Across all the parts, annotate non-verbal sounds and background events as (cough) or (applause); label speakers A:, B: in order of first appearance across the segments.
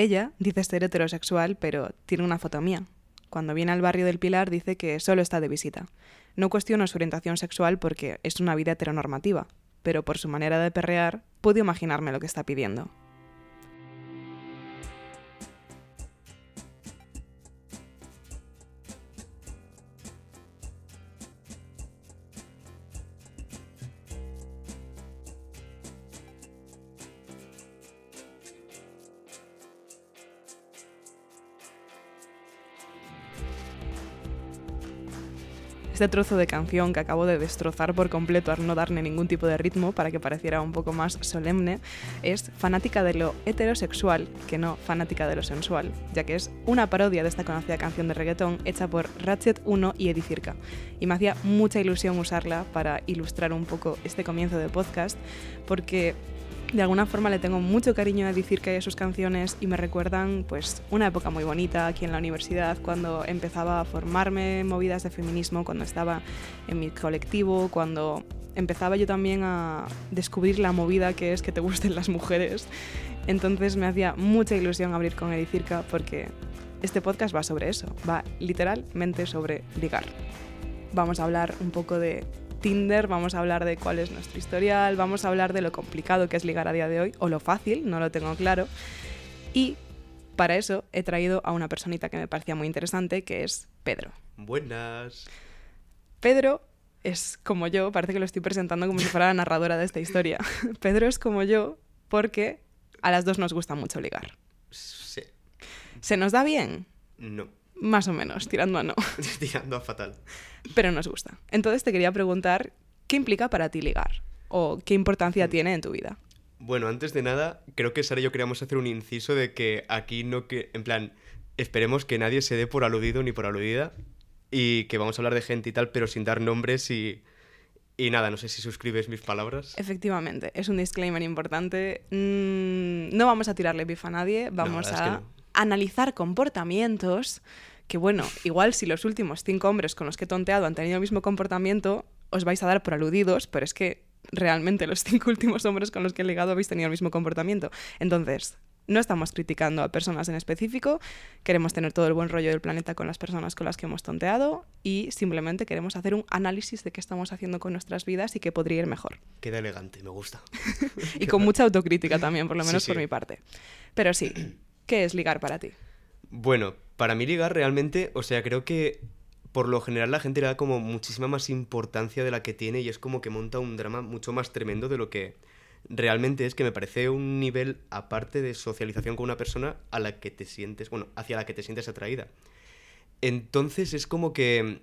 A: Ella dice ser heterosexual, pero tiene una foto mía. Cuando viene al barrio del Pilar dice que solo está de visita. No cuestiono su orientación sexual porque es una vida heteronormativa, pero por su manera de perrear puedo imaginarme lo que está pidiendo. Este trozo de canción que acabo de destrozar por completo al no darle ningún tipo de ritmo para que pareciera un poco más solemne, es fanática de lo heterosexual que no fanática de lo sensual, ya que es una parodia de esta conocida canción de reggaetón hecha por Ratchet 1 y Edicirca. Y me hacía mucha ilusión usarla para ilustrar un poco este comienzo de podcast, porque de alguna forma le tengo mucho cariño a decir que hay sus canciones y me recuerdan pues una época muy bonita aquí en la universidad cuando empezaba a formarme movidas de feminismo, cuando estaba en mi colectivo, cuando empezaba yo también a descubrir la movida que es que te gusten las mujeres. Entonces me hacía mucha ilusión abrir con Edicirca porque este podcast va sobre eso, va literalmente sobre ligar. Vamos a hablar un poco de Tinder, vamos a hablar de cuál es nuestro historial, vamos a hablar de lo complicado que es ligar a día de hoy, o lo fácil, no lo tengo claro. Y para eso he traído a una personita que me parecía muy interesante, que es Pedro.
B: Buenas.
A: Pedro es como yo, parece que lo estoy presentando como si fuera la narradora de esta historia. (laughs) Pedro es como yo porque a las dos nos gusta mucho ligar.
B: Sí.
A: ¿Se nos da bien?
B: No.
A: Más o menos, tirando a no. (laughs)
B: Tirando a fatal.
A: Pero nos gusta. Entonces te quería preguntar, ¿qué implica para ti ligar? ¿O qué importancia
B: Mm.
A: tiene en tu vida?
B: Bueno, antes de nada, creo que Sara y yo queríamos hacer un inciso de que aquí no que. En plan, esperemos que nadie se dé por aludido ni por aludida. Y que vamos a hablar de gente y tal, pero sin dar nombres y. Y nada, no sé si suscribes mis palabras.
A: Efectivamente, es un disclaimer importante. Mm, no vamos a tirarle pif a nadie, vamos
B: es
A: a
B: que no.
A: analizar comportamientos que, bueno, igual si los últimos cinco hombres con los que he tonteado han tenido el mismo comportamiento, os vais a dar por aludidos, pero es que realmente los cinco (laughs) últimos hombres con los que he ligado habéis tenido el mismo comportamiento. Entonces, no estamos criticando a personas en específico, queremos tener todo el buen rollo del planeta con las personas con las que hemos tonteado y simplemente queremos hacer un análisis de qué estamos haciendo con nuestras vidas y qué podría ir mejor.
B: Queda elegante, me gusta. (laughs)
A: Y con mucha autocrítica también, por lo
B: Sí,
A: menos
B: sí.
A: por mi parte. Pero sí, ¿qué es ligar para ti?
B: Bueno, para mí ligar realmente, o sea, creo que por lo general la gente le da como muchísima más importancia de la que tiene y es como que monta un drama mucho más tremendo de lo que realmente es, que me parece un nivel aparte de socialización con una persona a la que te sientes, bueno, hacia la que te sientes atraída. Entonces es como que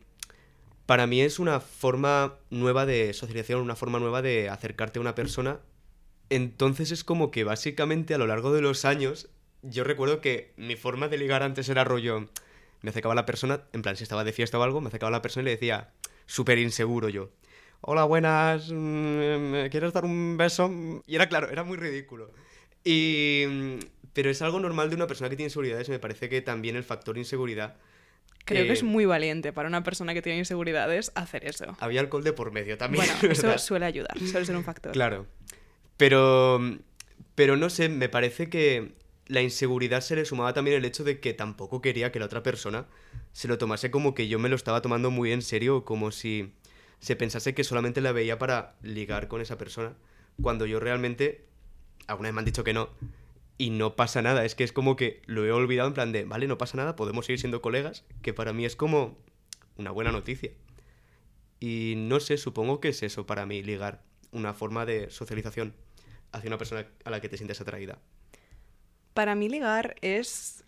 B: para mí es una forma nueva de socialización, una forma nueva de acercarte a una persona. Entonces es como que básicamente a lo largo de los años yo recuerdo que mi forma de ligar antes era rollo. Me acercaba a la persona, en plan, si estaba de fiesta o algo, me acercaba a la persona y le decía, súper inseguro yo. Hola, buenas, mm, ¿me ¿quieres dar un beso? Y era claro, era muy ridículo. Y. Pero es algo normal de una persona que tiene inseguridades. Me parece que también el factor inseguridad.
A: Creo que
B: eh,
A: es muy valiente para una persona que tiene inseguridades hacer eso.
B: Había alcohol de por medio también.
A: Bueno, (laughs) eso suele ayudar, suele ser un factor.
B: Claro. Pero, pero no sé, me parece que la inseguridad se le sumaba también el hecho de que tampoco quería que la otra persona se lo tomase como que yo me lo estaba tomando muy en serio, como si se pensase que solamente la veía para ligar con esa persona, cuando yo realmente, alguna vez me han dicho que no, y no pasa nada, es que es como que lo he olvidado en plan de, vale, no pasa nada, podemos seguir siendo colegas, que para mí es como una buena noticia. Y no sé, supongo que es eso para mí, ligar, una forma de socialización hacia una persona a la que te sientes atraída.
A: Para mí ligar es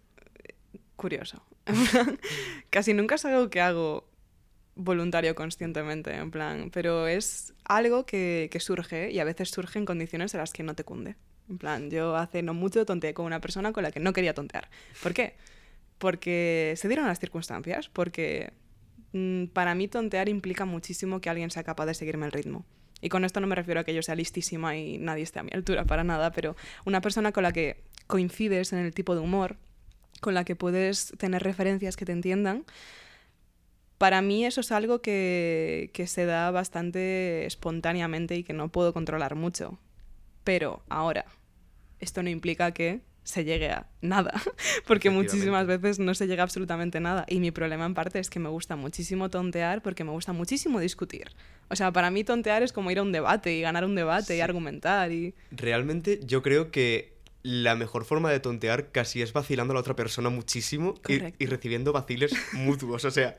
A: curioso. (laughs) Casi nunca es algo que hago voluntario conscientemente, en plan, pero es algo que, que surge y a veces surge en condiciones en las que no te cunde. En plan, yo hace no mucho tonteé con una persona con la que no quería tontear. ¿Por qué? Porque se dieron las circunstancias, porque mm, para mí tontear implica muchísimo que alguien sea capaz de seguirme el ritmo. Y con esto no me refiero a que yo sea listísima y nadie esté a mi altura para nada, pero una persona con la que coincides en el tipo de humor, con la que puedes tener referencias que te entiendan, para mí eso es algo que, que se da bastante espontáneamente y que no puedo controlar mucho. Pero ahora, esto no implica que se llegue a nada, (laughs) porque muchísimas veces no se llega a absolutamente nada. Y mi problema en parte es que me gusta muchísimo tontear porque me gusta muchísimo discutir. O sea, para mí tontear es como ir a un debate y ganar un debate y argumentar y...
B: Realmente yo creo que la mejor forma de tontear casi es vacilando a la otra persona muchísimo y, recibiendo vaciles (laughs) mutuos. O sea,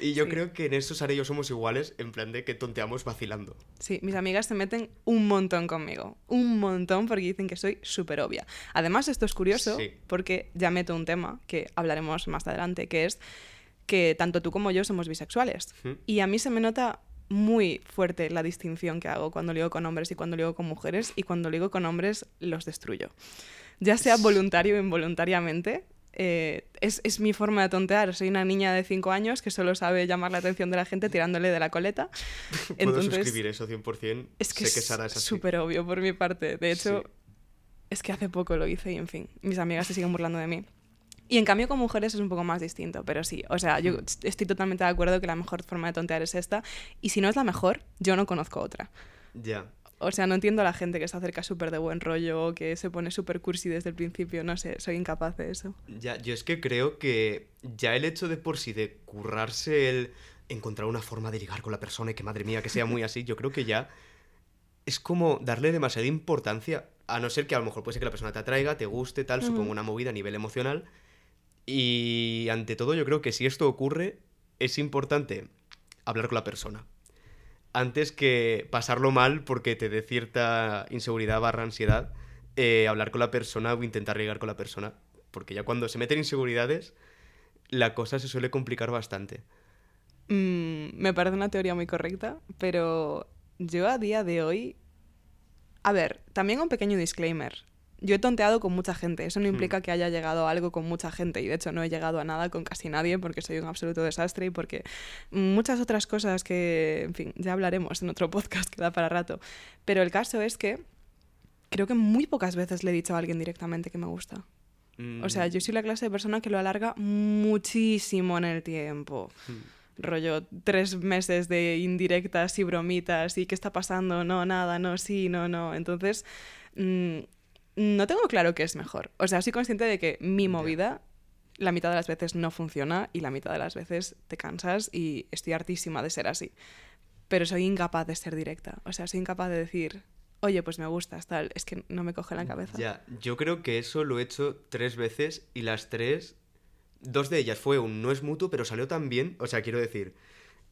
B: y yo
A: Sí.
B: creo que en eso Sara y yo somos iguales, en plan de que tonteamos vacilando.
A: Sí, mis amigas se meten un montón conmigo. Un montón porque dicen que soy súper obvia. Además, esto es curioso
B: Sí.
A: porque ya meto un tema que hablaremos más adelante, que es que tanto tú como yo somos bisexuales. Y a mí se me nota muy fuerte la distinción que hago cuando ligo con hombres y cuando ligo con mujeres y cuando ligo con hombres los destruyo. Ya sea voluntario o involuntariamente. eh, es, es mi forma de tontear. Soy una niña de 5 años que solo sabe llamar la atención de la gente tirándole de la coleta. (laughs)
B: Puedo suscribir eso 100%.
A: Es que
B: sé que
A: es
B: Sara es
A: súper obvio por mi parte. De hecho,
B: Sí.
A: es que hace poco lo hice y, en fin, mis amigas se siguen burlando de mí. Y en cambio con mujeres es un poco más distinto, pero sí, o sea, yo
B: Mm.
A: estoy totalmente de acuerdo que la mejor forma de tontear es esta, y si no es la mejor, yo no conozco otra.
B: Ya.
A: O sea, no entiendo a la gente que se acerca súper de buen rollo o que se pone súper cursi desde el principio, no sé, soy incapaz de eso.
B: Ya, yo es que creo que ya el hecho de por sí de currarse el encontrar una forma de ligar con la persona y que madre mía que sea muy así, yo creo que ya es como darle demasiada importancia, a no ser que a lo mejor puede ser que la persona te atraiga, te guste, tal,
A: Ujú.
B: supongo una movida a nivel emocional. Y ante todo yo creo que si esto ocurre, es importante hablar con la persona. Antes que pasarlo mal porque te dé cierta inseguridad barra ansiedad, eh, hablar con la persona o intentar ligar con la persona. Porque ya cuando se meten inseguridades, la cosa se suele complicar bastante.
A: Mm, me parece una teoría muy correcta, pero yo a día de hoy... A ver, también un pequeño disclaimer. Yo he tonteado con mucha gente, eso no implica que haya llegado a algo con mucha gente y de hecho no he llegado a nada con casi nadie porque soy un absoluto desastre y porque muchas otras cosas que, en fin, ya hablaremos en otro podcast (laughs) que da para rato. Pero el caso es que creo que muy pocas veces le he dicho a alguien directamente que me gusta. O sea,
B: Mm,
A: yo soy la clase de persona que lo alarga muchísimo en el tiempo. Rollo, tres meses de indirectas y bromitas y qué está pasando, no, nada, no, sí, no, no. Entonces, mm, no tengo claro qué es mejor. O sea, soy consciente de que mi movida la mitad de las veces no funciona y la mitad de las veces te cansas y estoy hartísima de ser así. Pero soy incapaz de ser directa. O sea, soy incapaz de decir, oye, pues me gustas, tal. Es que no me coge la cabeza.
B: Ya, yo creo que eso lo he hecho tres veces y las tres, dos de ellas fue un no es mutuo, pero salió tan bien. O sea, quiero decir,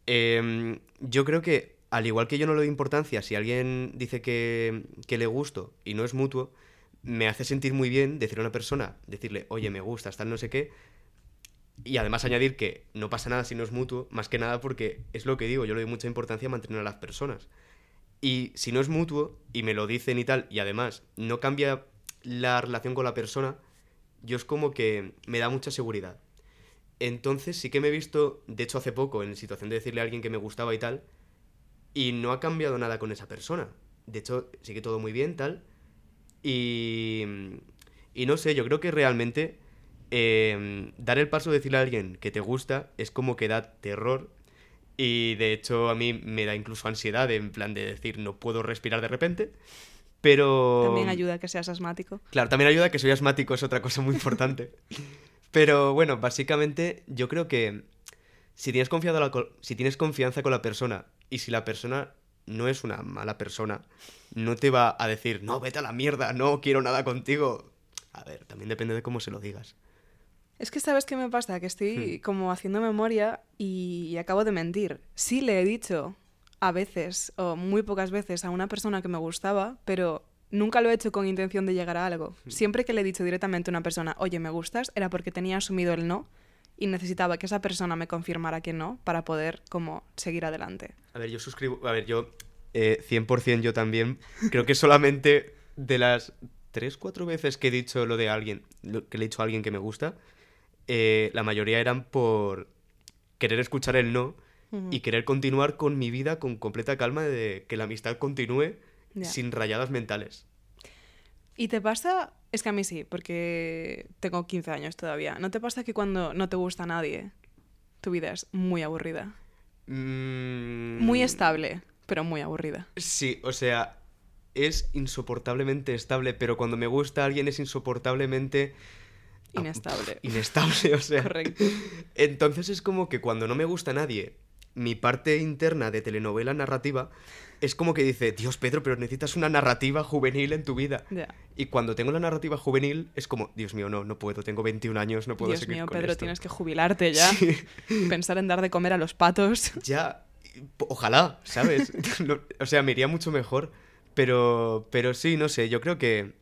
B: em, yo creo que al igual que yo no le doy importancia, si alguien dice que, que le gusto y no es mutuo, me hace sentir muy bien decir a una persona, decirle, oye, me gustas, tal, no sé qué. Y además añadir que no pasa nada si no es mutuo, más que nada porque es lo que digo, yo le doy mucha importancia a mantener a las personas. Y si no es mutuo y me lo dicen y tal, y además no cambia la relación con la persona, yo es como que me da mucha seguridad. Entonces sí que me he visto, de hecho hace poco, en situación de decirle a alguien que me gustaba y tal, y no ha cambiado nada con esa persona. De hecho, sigue todo muy bien, tal. Y, y no sé, yo creo que realmente eh, dar el paso de decirle a alguien que te gusta es como que da terror. Y de hecho a mí me da incluso ansiedad en plan de decir no puedo respirar de repente. Pero...
A: También ayuda a que seas asmático.
B: Claro, también ayuda a que soy asmático, es otra cosa muy importante. (laughs) Pero bueno, básicamente yo creo que si tienes, confiado la co- si tienes confianza con la persona y si la persona no es una mala persona, no te va a decir, no, vete a la mierda, no quiero nada contigo. A ver, también depende de cómo se lo digas.
A: Es que sabes qué me pasa, que estoy como haciendo memoria y acabo de mentir. Sí le he dicho a veces o muy pocas veces a una persona que me gustaba, pero nunca lo he hecho con intención de llegar a algo. Siempre que le he dicho directamente a una persona, oye, me gustas, era porque tenía asumido el no y necesitaba que esa persona me confirmara que no para poder como seguir adelante.
B: A ver, yo suscribo. A ver, yo. eh, 100% yo también. Creo que solamente de las 3, 4 veces que he dicho lo de alguien. lo que le he dicho a alguien que me gusta. eh, la mayoría eran por querer escuchar el no y querer continuar con mi vida con completa calma de que la amistad continúe sin rayadas mentales.
A: ¿Y te pasa? Es que a mí sí, porque tengo 15 años todavía. ¿No te pasa que cuando no te gusta nadie, tu vida es muy aburrida?
B: Mm,
A: Muy estable, pero muy aburrida.
B: Sí, o sea, es insoportablemente estable, pero cuando me gusta alguien es insoportablemente
A: Inestable. (laughs)
B: inestable, o sea.
A: Correcto. (laughs)
B: Entonces es como que cuando no me gusta nadie, mi parte interna de telenovela narrativa es como que dice, Dios Pedro, pero necesitas una narrativa juvenil en tu vida. Y cuando tengo la narrativa juvenil es como, Dios mío, no, no puedo, tengo 21 años, no puedo
A: Dios
B: seguir
A: mío,
B: con
A: Pedro,
B: esto".
A: tienes que jubilarte ya.
B: Sí. (laughs)
A: Pensar en dar de comer a los patos. (laughs)
B: Ya, ojalá, ¿sabes? (laughs) No, o sea, me iría mucho mejor. Pero, pero sí, no sé, yo creo que,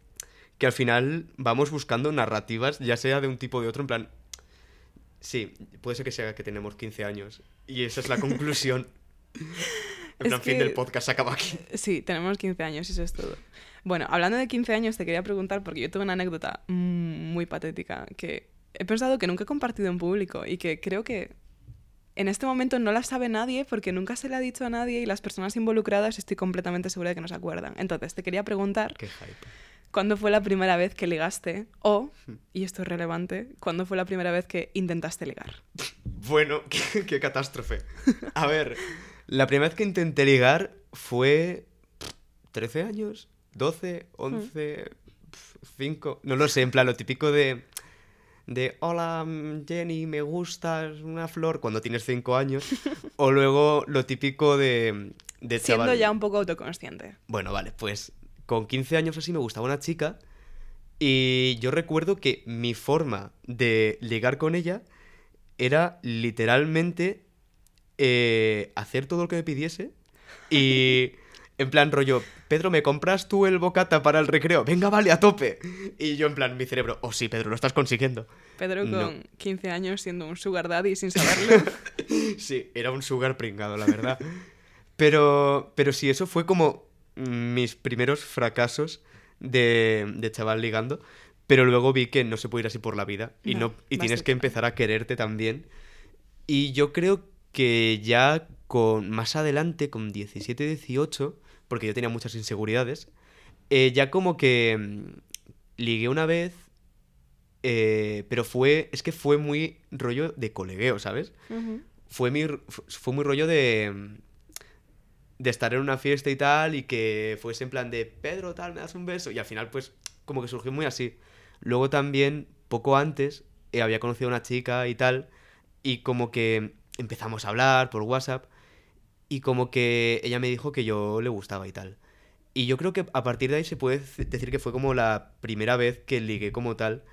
B: que al final vamos buscando narrativas, ya sea de un tipo o de otro, en plan... Sí, puede ser que sea que tenemos 15 años. Y esa es la conclusión. En plan, fin
A: que-
B: del podcast se acaba aquí.
A: Sí, tenemos 15 años y eso es todo. Bueno, hablando de 15 años, te quería preguntar, porque yo tuve una anécdota mm, muy patética que he pensado que nunca he compartido en público y que creo que en este momento no la sabe nadie porque nunca se le ha dicho a nadie y las personas involucradas estoy completamente segura de que no se acuerdan. Entonces, te quería preguntar,
B: Qué hype.
A: ¿cuándo fue la primera vez que ligaste? O, y esto es relevante, ¿cuándo fue la primera vez que intentaste ligar? (laughs)
B: Bueno, (laughs) qué, qué catástrofe. A ver, la primera vez que intenté ligar fue 13 años, 12, 11, 5, no lo sé, en plan lo típico de de hola mm, Jenny, me gustas una flor cuando tienes 5 años (laughs) o luego lo típico de de
A: Siendo
B: chaval.
A: ya un poco autoconsciente.
B: Bueno, vale, pues con 15 años así me gustaba una chica y yo recuerdo que mi forma de ligar con ella era literalmente eh, hacer todo lo que me pidiese y en plan rollo, Pedro, ¿me compras tú el bocata para el recreo? Venga, vale, a tope. Y yo en plan, mi cerebro, oh sí, Pedro, lo estás consiguiendo.
A: Pedro
B: No.
A: con 15 años siendo un sugar daddy sin (laughs) saberlo.
B: Sí, era un sugar pringado, la verdad. Pero, pero sí, eso fue como mis primeros fracasos de, de chaval ligando. Pero luego vi que no se puede ir así por la vida. Y,
A: No,
B: no, y tienes que empezar a quererte también. Y yo creo que ya con más adelante, con 17, 18, porque yo tenía muchas inseguridades, eh, ya como que mm, ligué una vez, eh, pero fue, es que fue muy rollo de colegueo, ¿sabes? Fue mi fu- fue muy rollo de de estar en una fiesta y tal y que fuese en plan de Pedro tal me das un beso y al final pues como que surgió muy así luego también poco antes eh, había conocido a una chica y tal y como que empezamos a hablar por WhatsApp y como que ella me dijo que yo le gustaba y tal y yo creo que a partir de ahí se puede dec- decir que fue como la primera vez que ligué como tal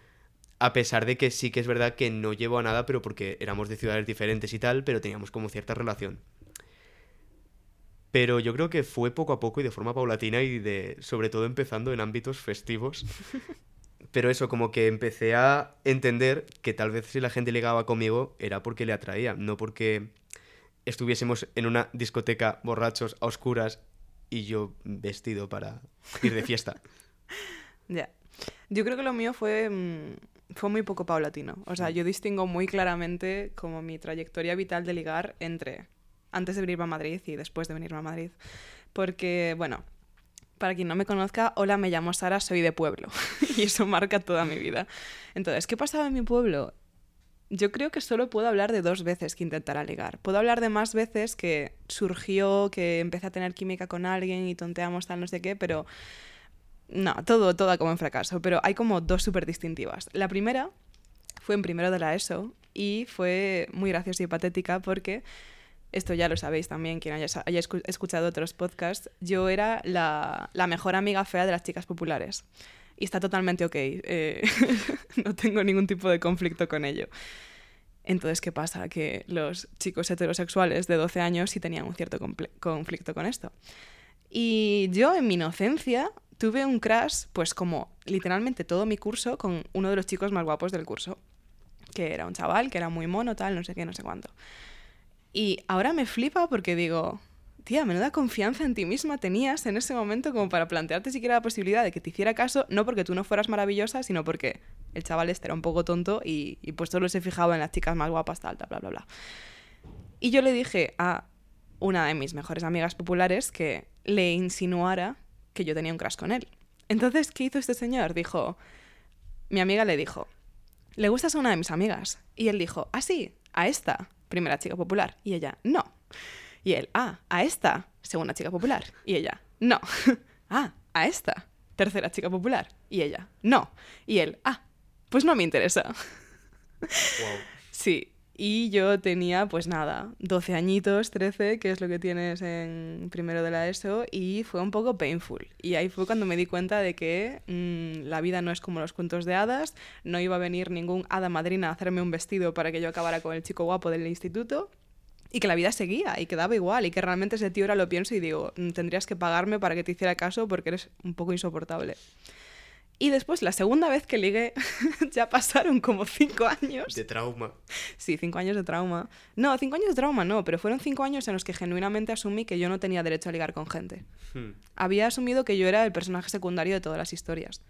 B: a pesar de que sí que es verdad que no llevo a nada, pero porque éramos de ciudades diferentes y tal, pero teníamos como cierta relación. Pero yo creo que fue poco a poco y de forma paulatina y de, sobre todo empezando en ámbitos festivos. (laughs) Pero eso, como que empecé a entender que tal vez si la gente ligaba conmigo era porque le atraía, no porque estuviésemos en una discoteca borrachos a oscuras y yo vestido para ir de fiesta. (laughs)
A: Ya. Yo creo que lo mío fue, mm, fue muy poco paulatino. O sea, yo distingo muy claramente como mi trayectoria vital de ligar entre antes de venirme a Madrid y después de venirme a Madrid. Porque, bueno, para quien no me conozca, hola, me llamo Sara, soy de pueblo. (laughs) y eso marca toda mi vida. Entonces, ¿qué pasaba en mi pueblo? Yo creo que solo puedo hablar de dos veces que intentara ligar. Puedo hablar de más veces que surgió, que empecé a tener química con alguien y tonteamos tal, no sé qué, pero no, todo, todo como en fracaso, pero hay como dos súper distintivas. La primera fue en primero de la ESO y fue muy graciosa y patética porque, esto ya lo sabéis también, quien haya, haya escu- escuchado otros podcasts, yo era la, mejor amiga fea de las chicas populares. Y está totalmente ok, eh, (laughs) no tengo ningún tipo de conflicto con ello. Entonces, ¿qué pasa? Que los chicos heterosexuales de 12 años sí tenían un cierto conflicto con esto. Y yo, en mi inocencia, tuve un crash, pues como literalmente todo mi curso, con uno de los chicos más guapos del curso. Que era un chaval, que era muy mono, tal, no sé qué, no sé cuánto. Y ahora me flipa porque digo, tía, menuda confianza en ti misma tenías en ese momento como para plantearte siquiera la posibilidad de que te hiciera caso, no porque tú no fueras maravillosa, sino porque el chaval este era un poco tonto y, y pues solo se fijaba en las chicas más guapas, tal, tal, bla, bla, bla. Y yo le dije a una de mis mejores amigas populares que le insinuara que yo tenía un crush con él. Entonces, ¿qué hizo este señor? Dijo, mi amiga le dijo, ¿le gustas a una de mis amigas? Y él dijo, ah, sí, a esta, primera chica popular. Y ella, no. Y él, ah, a esta, segunda chica popular. Y ella, no. (laughs) ah, a esta, tercera chica popular. Y ella, no. Y él, ah, pues no me interesa.
B: Wow.
A: Sí, y yo tenía, pues nada, 12 añitos, 13, que es lo que tienes en primero de la ESO, y fue un poco painful. Y ahí fue cuando me di cuenta de que mm, la vida no es como los cuentos de hadas, no iba a venir ningún hada madrina a hacerme un vestido para que yo acabara con el chico guapo del instituto, y que la vida seguía y quedaba igual, y que realmente ese tío ahora lo pienso y digo, mm, tendrías que pagarme para que te hiciera caso porque eres un poco insoportable. Y después, la segunda vez que ligué, (laughs) ya pasaron como cinco años.
B: De trauma.
A: Sí, cinco años de trauma. No, cinco años de trauma no, pero fueron cinco años en los que genuinamente asumí que yo no tenía derecho a ligar con gente.
B: Hmm.
A: Había asumido que yo era el personaje secundario de todas las historias.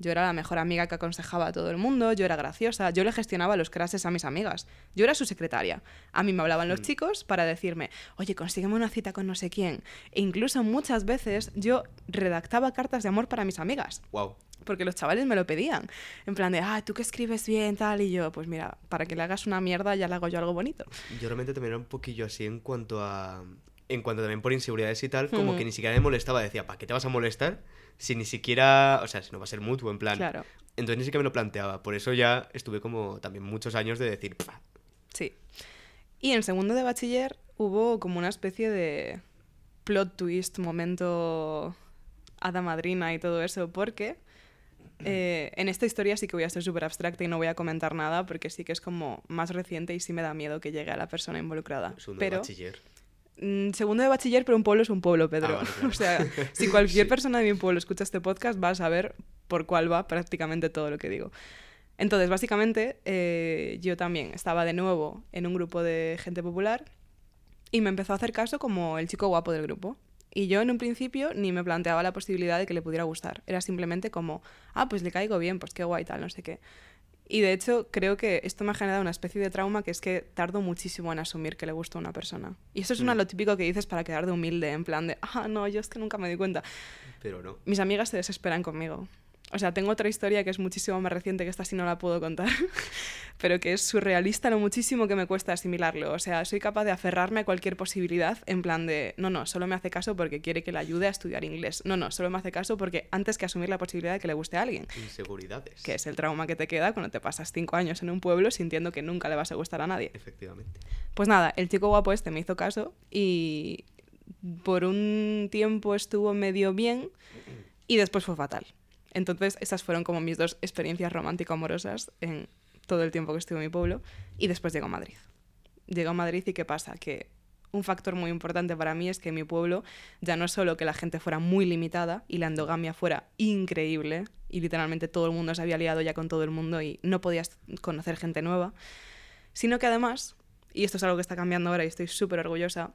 A: Yo era la mejor amiga que aconsejaba a todo el mundo, yo era graciosa, yo le gestionaba los crases a mis amigas, yo era su secretaria. A mí me hablaban los chicos para decirme, oye, consígueme una cita con no sé quién. E incluso muchas veces yo redactaba cartas de amor para mis amigas
B: Wow.
A: porque los chavales me lo pedían. En plan de, ah, tú que escribes bien, tal, y yo, pues mira, para que le hagas una mierda ya le hago yo algo bonito.
B: Yo realmente también era un poquillo así en cuanto a. En cuanto también por inseguridades y tal, como
A: Hmm.
B: que ni siquiera me molestaba. Decía, ¿para qué te vas a molestar? Si ni siquiera. O sea, si no va a ser mutuo, en plan.
A: Claro,
B: Entonces ni siquiera me lo planteaba. Por eso ya estuve como también muchos años de decir, "Pfa".
A: sí. Y en segundo de bachiller hubo como una especie de plot twist, momento hada madrina y todo eso, porque eh, en esta historia sí que voy a ser súper abstracta y no voy a comentar nada, porque sí que es como más reciente y sí me da miedo que llegue a la persona involucrada.
B: segundo de
A: Pero
B: bachiller.
A: Mm, segundo de bachiller, pero un pueblo es un pueblo, Pedro.
B: Ah, vale, (laughs) claro.
A: O sea, si cualquier (laughs)
B: Sí.
A: persona de mi pueblo escucha este podcast, va a saber por cuál va prácticamente todo lo que digo. Entonces, básicamente, eh, yo también estaba de nuevo en un grupo de gente popular y me empezó a hacer caso como el chico guapo del grupo. Y yo en un principio ni me planteaba la posibilidad de que le pudiera gustar. Era simplemente como, ah, pues le caigo bien, pues qué guay tal, no sé qué. Y de hecho creo que esto me ha generado una especie de trauma que es que tardo muchísimo en asumir que le gusta a una persona. Y eso es una,
B: Mm.
A: lo típico que dices para quedar de humilde, en plan de, ah, no, yo es que nunca me di cuenta.
B: Pero no.
A: Mis amigas se desesperan conmigo. O sea, tengo otra historia que es muchísimo más reciente que esta sí no la puedo contar, (laughs) pero que es surrealista lo muchísimo que me cuesta asimilarlo. O sea, soy capaz de aferrarme a cualquier posibilidad en plan de, no, no, solo me hace caso porque quiere que le ayude a estudiar inglés. No, no, solo me hace caso porque antes que asumir la posibilidad de que le guste a alguien,
B: Inseguridades.
A: que es el trauma que te queda cuando te pasas cinco años en un pueblo sintiendo que nunca le vas a gustar a nadie.
B: Efectivamente.
A: Pues nada, el chico guapo este me hizo caso y por un tiempo estuvo medio bien y después fue fatal. Entonces, esas fueron como mis dos experiencias romántico-amorosas en todo el tiempo que estuve en mi pueblo. Y después llegó a Madrid. Llegó a Madrid y ¿qué pasa? Que un factor muy importante para mí es que en mi pueblo ya no es solo que la gente fuera muy limitada y la endogamia fuera increíble y literalmente todo el mundo se había liado ya con todo el mundo y no podías conocer gente nueva, sino que además, y esto es algo que está cambiando ahora y estoy súper orgullosa,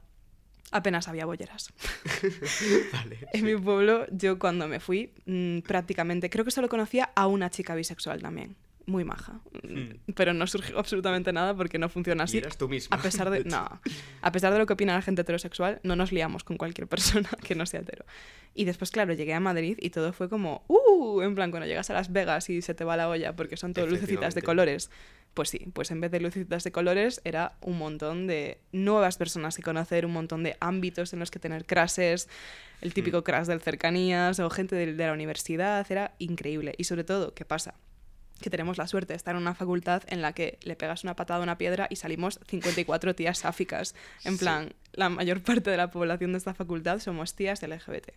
A: apenas había bolleras. (laughs)
B: Vale.
A: En mi pueblo, yo cuando me fui, mm, prácticamente, creo que solo conocía a una chica bisexual también. Muy maja. Mm, Pero no surgió absolutamente nada porque no funciona
B: Y
A: así.
B: eras tú misma.
A: A pesar de, (laughs) no, a pesar de lo que opina la gente heterosexual, no nos liamos con cualquier (laughs) persona que no sea hetero. Y después, claro, llegué a Madrid y todo fue como, ¡uh! En plan, cuando llegas a Las Vegas y se te va la olla porque son todo lucecitas de colores. Pues sí, pues en vez de lucecitas de colores era un montón de nuevas personas que conocer, un montón de ámbitos en los que tener crashes, el típico crash del cercanías o gente de, de la universidad, era increíble. Y sobre todo, ¿qué pasa? Que tenemos la suerte de estar en una facultad en la que le pegas una patada a una piedra y salimos 54 tías sáficas. En
B: Sí.
A: plan, la mayor parte de la población de esta facultad somos tías LGBT.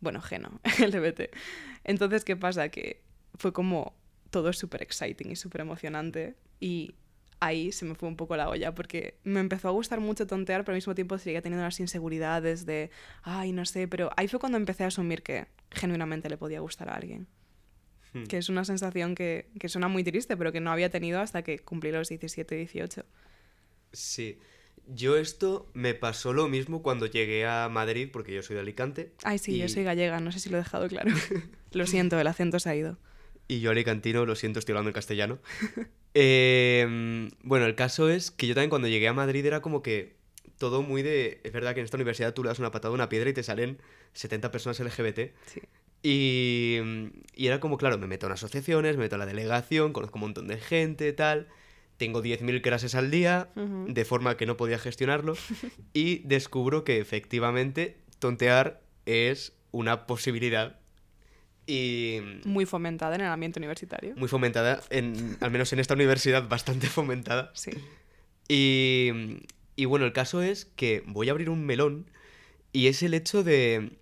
A: Bueno, geno, LGBT. (laughs) Entonces, ¿qué pasa? Que fue como todo súper exciting y súper emocionante y ahí se me fue un poco la olla porque me empezó a gustar mucho tontear, pero al mismo tiempo seguía teniendo las inseguridades de, ay, no sé, pero ahí fue cuando empecé a asumir que genuinamente le podía gustar a alguien
B: Hmm.
A: que es una sensación que, que suena muy triste, pero que no había tenido hasta que cumplí los 17, 18.
B: Sí. Yo esto me pasó lo mismo cuando llegué a Madrid, porque yo soy de Alicante.
A: Ay, sí, yo soy gallega, no sé si lo he dejado claro. (laughs) lo siento, el acento se ha ido.
B: Y yo alicantino, lo siento, estoy hablando en castellano. (laughs) Eh, bueno, el caso es que yo también cuando llegué a Madrid era como que todo muy de... Es verdad que en esta universidad tú le das una patada a una piedra y te salen 70 personas LGBT.
A: Sí.
B: Y, y era como, claro, me meto en asociaciones, me meto en la delegación, conozco un montón de gente, tal. Tengo 10.000 clases al día, de forma que no podía gestionarlo. (laughs) y descubro que efectivamente tontear es una posibilidad y
A: Muy fomentada en el ambiente universitario.
B: muy fomentada, en, al menos en esta universidad bastante (laughs) fomentada.
A: Sí.
B: Y, y bueno, el caso es que voy a abrir un melón y es el hecho de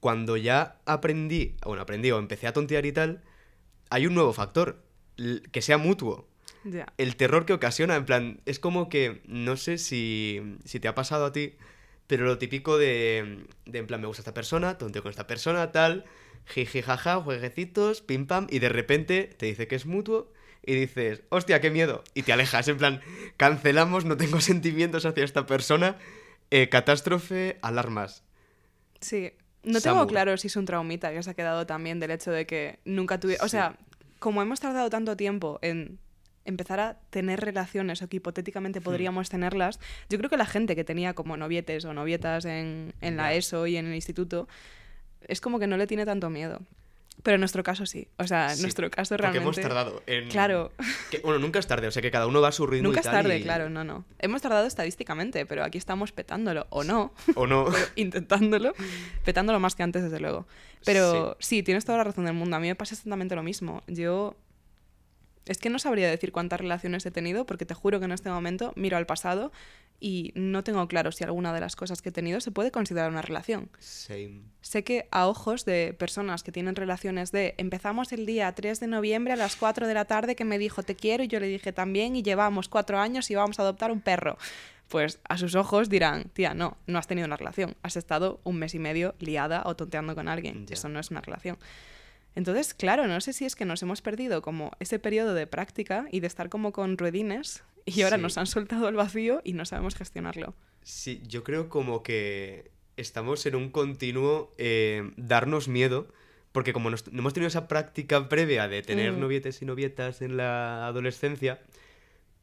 B: cuando ya aprendí, bueno, aprendí o empecé a tontear y tal, hay un nuevo factor, que sea mutuo.
A: Ya.
B: El terror que ocasiona, en plan, es como que, no sé si, si te ha pasado a ti, pero lo típico de, de en plan, me gusta esta persona, tonteo con esta persona, tal, jiji, jaja, jueguecitos, pim pam, y de repente te dice que es mutuo y dices, hostia, qué miedo, y te alejas, en plan, cancelamos, no tengo (laughs) sentimientos hacia esta persona, eh, catástrofe, alarmas.
A: Sí. No tengo claro si es un traumita que se ha quedado también del hecho de que nunca tuve... O sea, como hemos tardado tanto tiempo en empezar a tener relaciones o que hipotéticamente podríamos tenerlas, yo creo que la gente que tenía como novietes o novietas en, en la. ESO y en el instituto, es como que no le tiene tanto miedo. Pero en nuestro caso sí. O sea, en
B: Sí,
A: nuestro caso
B: Porque
A: realmente...
B: hemos tardado en...
A: Claro,
B: que- bueno, nunca es tarde, o sea que cada uno va a su ritmo
A: nunca
B: y
A: es tarde,
B: y-
A: claro, no, no. Hemos tardado estadísticamente, pero aquí estamos petándolo, o no.
B: O no. (laughs)
A: intentándolo, petándolo más que antes, desde luego. Pero sí. tienes toda la razón del mundo. A mí me pasa exactamente lo mismo. Yo. Es que no sabría decir cuántas relaciones he tenido, porque te juro que en este momento miro al pasado y no tengo claro si alguna de las cosas que he tenido se puede considerar una relación.
B: Same.
A: Sé que a ojos de personas que tienen relaciones de empezamos el día 3 de noviembre a las 4 de la tarde que me dijo te quiero y yo le dije también y llevamos cuatro años y vamos a adoptar un perro. Pues a sus ojos dirán, tía, no, no has tenido una relación, has estado un mes y medio liada o tonteando con alguien, eso no es una relación. Entonces, claro, no sé si es que nos hemos perdido como ese periodo de práctica y de estar como con ruedines y ahora
B: Sí.
A: nos han soltado el vacío y no sabemos gestionarlo.
B: Sí, yo creo como que estamos en un continuo eh, darnos miedo, porque como no hemos tenido esa práctica previa de tener
A: Mm.
B: novietes y novietas en la adolescencia,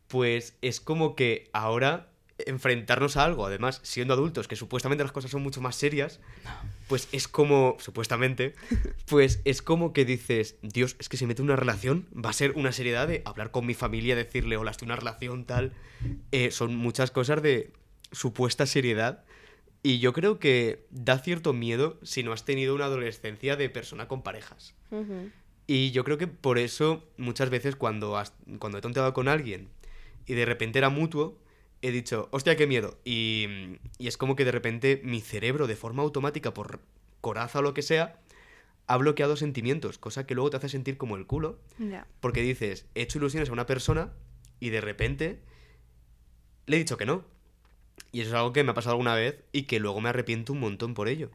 B: pues es como que ahora enfrentarnos a algo, además siendo adultos, que supuestamente las cosas son mucho más serias, pues es como, supuestamente, (laughs) pues es como que dices, Dios, es que si mete una relación, va a ser una seriedad de hablar con mi familia, decirle, hola, estoy en una relación, tal. Eh, son muchas cosas de supuesta seriedad. Y yo creo que da cierto miedo si no has tenido una adolescencia de persona con parejas. Y yo creo que por eso muchas veces cuando, has- cuando he tonteado con alguien y de repente era mutuo, he dicho, hostia, qué miedo. Y, y es como que de repente mi cerebro, de forma automática, por coraza o lo que sea, ha bloqueado sentimientos, cosa que luego te hace sentir como el culo,
A: Ya.
B: porque dices, he hecho ilusiones a una persona y de repente le he dicho que no. Y eso es algo que me ha pasado alguna vez y que luego me arrepiento un montón por ello.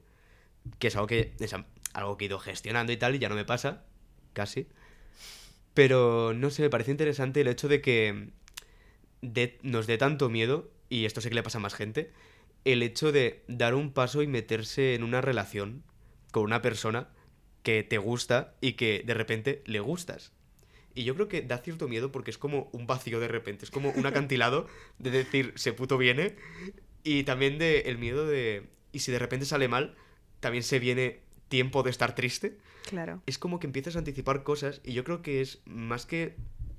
B: Que es algo que, es algo que he ido gestionando y tal y ya no me pasa, casi. Pero no sé, me parece interesante el hecho de que de- nos dé tanto miedo, y esto sé que le pasa a más gente, el hecho de dar un paso y meterse en una relación con una persona que te gusta y que de repente le gustas. Y yo creo que da cierto miedo porque es como un vacío de repente, es como un acantilado de decir, se puto viene, y también de el miedo de, y si de repente sale mal, también se viene tiempo de estar triste.
A: Claro.
B: Es como que empiezas a anticipar cosas y yo creo que es más que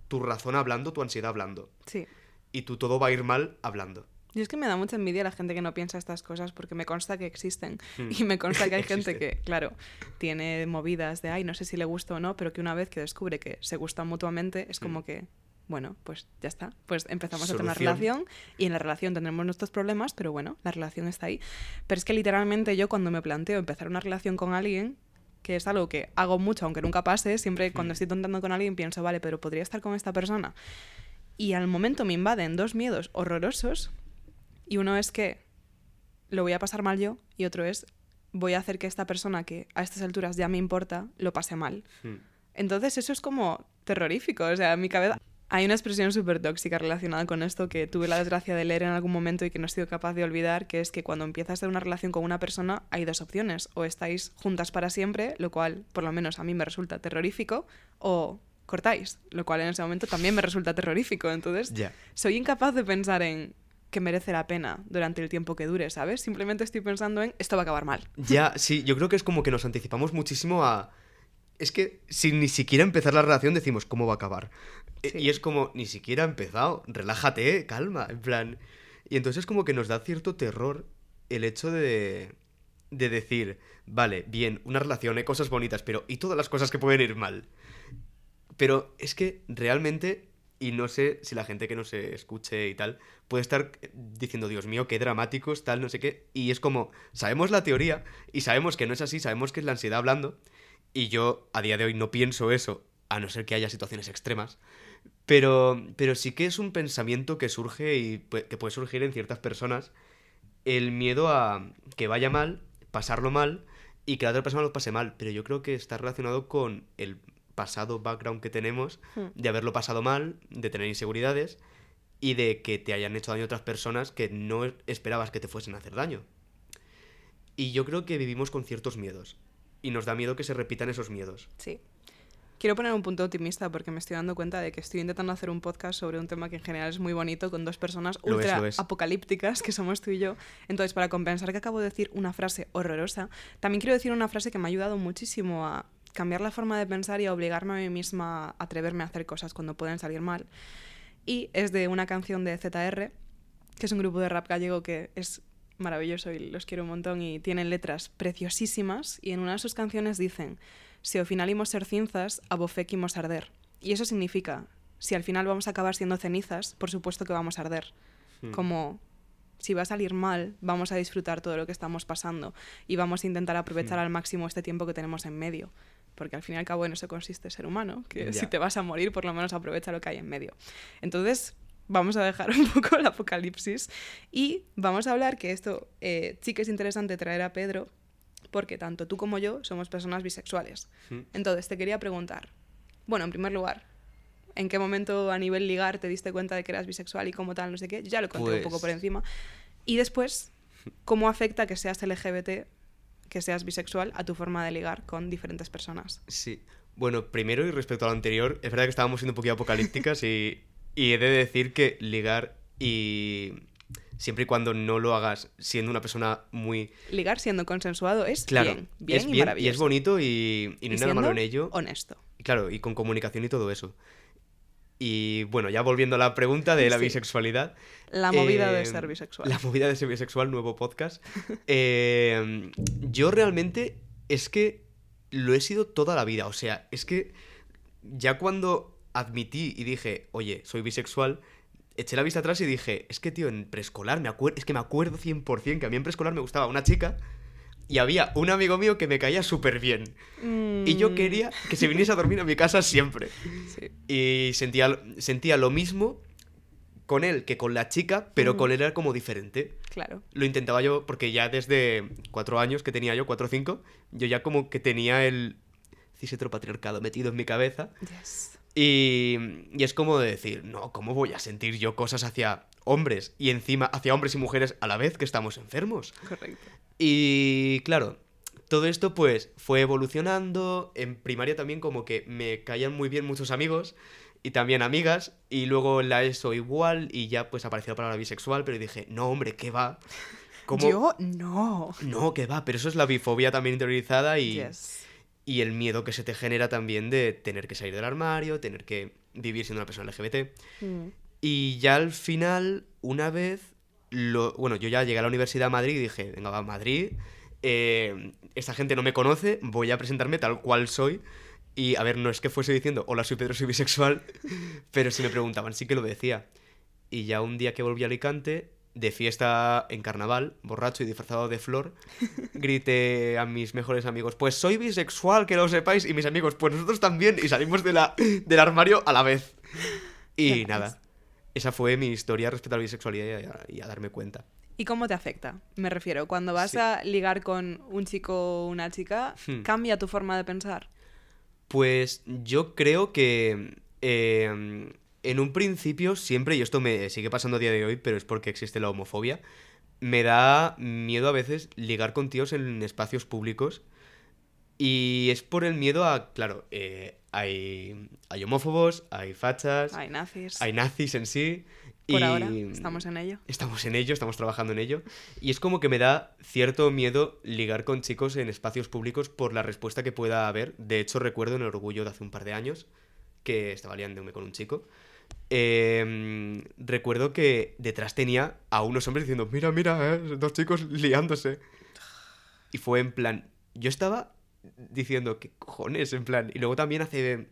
B: tu razón hablando, tu ansiedad hablando.
A: Sí.
B: Y tu todo va a ir mal hablando.
A: Yo es que me da mucha envidia la gente que no piensa estas cosas porque me consta que existen.
B: Hmm. (laughs)
A: Y me consta que (laughs) hay gente que, claro, tiene movidas de, ay, no sé si le gusta o no, pero que una vez que descubre que se gustan mutuamente, es como
B: Hmm.
A: que, bueno, pues ya está. Pues empezamos a tener una relación y en la relación tendremos nuestros problemas, pero bueno, la relación está ahí. Pero es que literalmente yo cuando me planteo empezar una relación con alguien, que es algo que hago mucho, aunque nunca pase, siempre cuando
B: Hmm.
A: estoy tontando con alguien pienso, vale, pero podría estar con esta persona. Y al momento me invaden dos miedos horrorosos y uno es que lo voy a pasar mal yo y otro es voy a hacer que esta persona que a estas alturas ya me importa lo pase mal.
B: Hmm.
A: Entonces eso es como terrorífico. O sea, en mi cabeza hay una expresión súper tóxica relacionada con esto que tuve la desgracia de leer en algún momento y que no he sido capaz de olvidar, que es que cuando empiezas a una relación con una persona hay dos opciones. O estáis juntas para siempre, lo cual por lo menos a mí me resulta terrorífico, o cortáis, lo cual en ese momento también me resulta terrorífico. Entonces soy incapaz de pensar en que merece la pena durante el tiempo que dure, ¿sabes? Simplemente estoy pensando en esto va a acabar mal.
B: Ya, sí, yo creo que es como que nos anticipamos muchísimo a... Es que sin ni siquiera empezar la relación decimos cómo va a acabar. E-
A: Sí.
B: Y es como, ni siquiera ha empezado, relájate, calma, en plan... Y entonces como que nos da cierto terror el hecho de, de decir, vale, bien, una relación, hay cosas bonitas, pero ¿y todas las cosas que pueden ir mal? Pero es que realmente, y no sé si la gente que no se escuche y tal, puede estar diciendo, Dios mío, qué dramáticos, tal, no sé qué. Y es como, sabemos la teoría y sabemos que no es así, sabemos que es la ansiedad hablando. Y yo a día de hoy no pienso eso, a no ser que haya situaciones extremas. Pero, pero sí que es un pensamiento que surge y que puede surgir en ciertas personas. El miedo a que vaya mal, pasarlo mal y que la otra persona lo pase mal. Pero yo creo que está relacionado con el pasado background que tenemos,
A: Hmm.
B: de haberlo pasado mal, de tener inseguridades y de que te hayan hecho daño otras personas que no esperabas que te fuesen a hacer daño. Y yo creo que vivimos con ciertos miedos. Y nos da miedo que se repitan esos miedos.
A: Sí. Quiero poner un punto optimista porque me estoy dando cuenta de que estoy intentando hacer un podcast sobre un tema que en general es muy bonito con dos personas
B: Lo
A: ultra
B: es.
A: apocalípticas que somos tú y yo. Entonces, para compensar que acabo de decir una frase horrorosa, también quiero decir una frase que me ha ayudado muchísimo a cambiar la forma de pensar y obligarme a mí misma a atreverme a hacer cosas cuando pueden salir mal. Y es de una canción de ZR, que es un grupo de rap gallego que es maravilloso y los quiero un montón y tienen letras preciosísimas y en una de sus canciones dicen si al final imos ser cinzas, a arder. Y eso significa, si al final vamos a acabar siendo cenizas, por supuesto que vamos a arder.
B: Hmm.
A: Como si va a salir mal, vamos a disfrutar todo lo que estamos pasando y vamos a intentar aprovechar
B: Hmm.
A: al máximo este tiempo que tenemos en medio. Porque al fin y al cabo en eso consiste ser humano, que si te vas a morir, por lo menos aprovecha lo que hay en medio. Entonces, vamos a dejar (laughs) un poco el apocalipsis y vamos a hablar que esto eh, sí que es interesante traer a Pedro, porque tanto tú como yo somos personas bisexuales.
B: Hmm.
A: Entonces, te quería preguntar, bueno, en primer lugar, ¿en qué momento a nivel ligar te diste cuenta de que eras bisexual y cómo tal, no sé qué? Yo ya lo conté un poco
B: Pues-
A: por encima. Y después, ¿cómo afecta que seas LGBT, que seas bisexual, a tu forma de ligar con diferentes personas?
B: Sí. Bueno, primero y respecto a lo anterior, es verdad que estábamos siendo un poquito apocalípticas y, y he de decir que ligar y siempre y cuando no lo hagas siendo una persona muy...
A: Ligar siendo consensuado es
B: Claro,
A: bien, bien
B: es
A: y maravilloso.
B: y es bonito y, y no hay nada malo en ello.
A: Honesto.
B: Claro, y con comunicación y todo eso. Y bueno, ya volviendo a la pregunta de la (laughs)
A: Sí.
B: bisexualidad.
A: La movida de
B: eh,
A: ser bisexual.
B: La movida de ser bisexual, nuevo podcast. (laughs) Eh, yo realmente es que lo he sido toda la vida. O sea, es que ya cuando admití y dije, oye, soy bisexual, eché la vista atrás y dije, es que, tío, en preescolar, me acuerdo, es que me acuerdo 100% que a mí en preescolar me gustaba una chica y había un amigo mío que me caía súper bien. Y yo
A: Mm,
B: quería que se viniese a dormir a mi casa siempre.
A: sí.
B: Y sentía, sentía lo mismo con él que con la chica, pero
A: Mm.
B: con él era como diferente.
A: Claro.
B: Lo intentaba yo porque ya desde cuatro años que tenía yo, cuatro o cinco, yo ya como que tenía el cis heteropatriarcado metido en mi cabeza.
A: Yes.
B: Y, y es como de decir, no, ¿cómo voy a sentir yo cosas hacia hombres y encima hacia hombres y mujeres a la vez que estamos enfermos?
A: Correcto.
B: Y claro, todo esto pues fue evolucionando. En primaria también como que me caían muy bien muchos amigos y también amigas. Y luego en la ESO igual y ya pues apareció la palabra bisexual, pero dije, no hombre, ¿qué va? ¿Cómo?
A: Yo no.
B: No, ¿qué va? Pero eso es la bifobia también interiorizada y,
A: Yes.
B: y el miedo que se te genera también de tener que salir del armario, tener que vivir siendo una persona LGBT.
A: Mm.
B: Y ya al final, una vez, lo, bueno, yo ya llegué a la Universidad de Madrid y dije, venga, va a Madrid, eh, esta gente no me conoce, voy a presentarme tal cual soy. Y a ver, no es que fuese diciendo, hola, soy Pedro, soy bisexual, (laughs) pero si me preguntaban, sí que lo decía. Y ya un día que volví a Alicante, de fiesta en carnaval, borracho y disfrazado de flor, (laughs) grité a mis mejores amigos, pues soy bisexual, que lo sepáis, y mis amigos, pues nosotros también, y salimos de la, del armario a la vez. Y nada, esa fue mi historia respecto a la bisexualidad y a, y a darme cuenta.
A: ¿Y cómo te afecta? Me refiero, cuando vas
B: Sí.
A: a ligar con un chico o una chica,
B: Hmm.
A: ¿cambia tu forma de pensar?
B: Pues yo creo que eh, en un principio siempre, y esto me sigue pasando a día de hoy, pero es porque existe la homofobia, me da miedo a veces ligar con tíos en espacios públicos. Y es por el miedo a, claro, eh, hay, hay homófobos, hay fachas,
A: Hay nazis.
B: hay nazis en sí.
A: Por
B: y
A: ahora, estamos en ello.
B: Estamos en ello, estamos trabajando en ello. Y es como que me da cierto miedo ligar con chicos en espacios públicos por la respuesta que pueda haber. De hecho, recuerdo en el orgullo de hace un par de años que estaba liándome con un chico. eh, recuerdo que detrás tenía a unos hombres diciendo, mira, mira, eh, dos chicos liándose. Y fue en plan, yo estaba diciendo, ¿qué cojones? En plan, y luego también hace,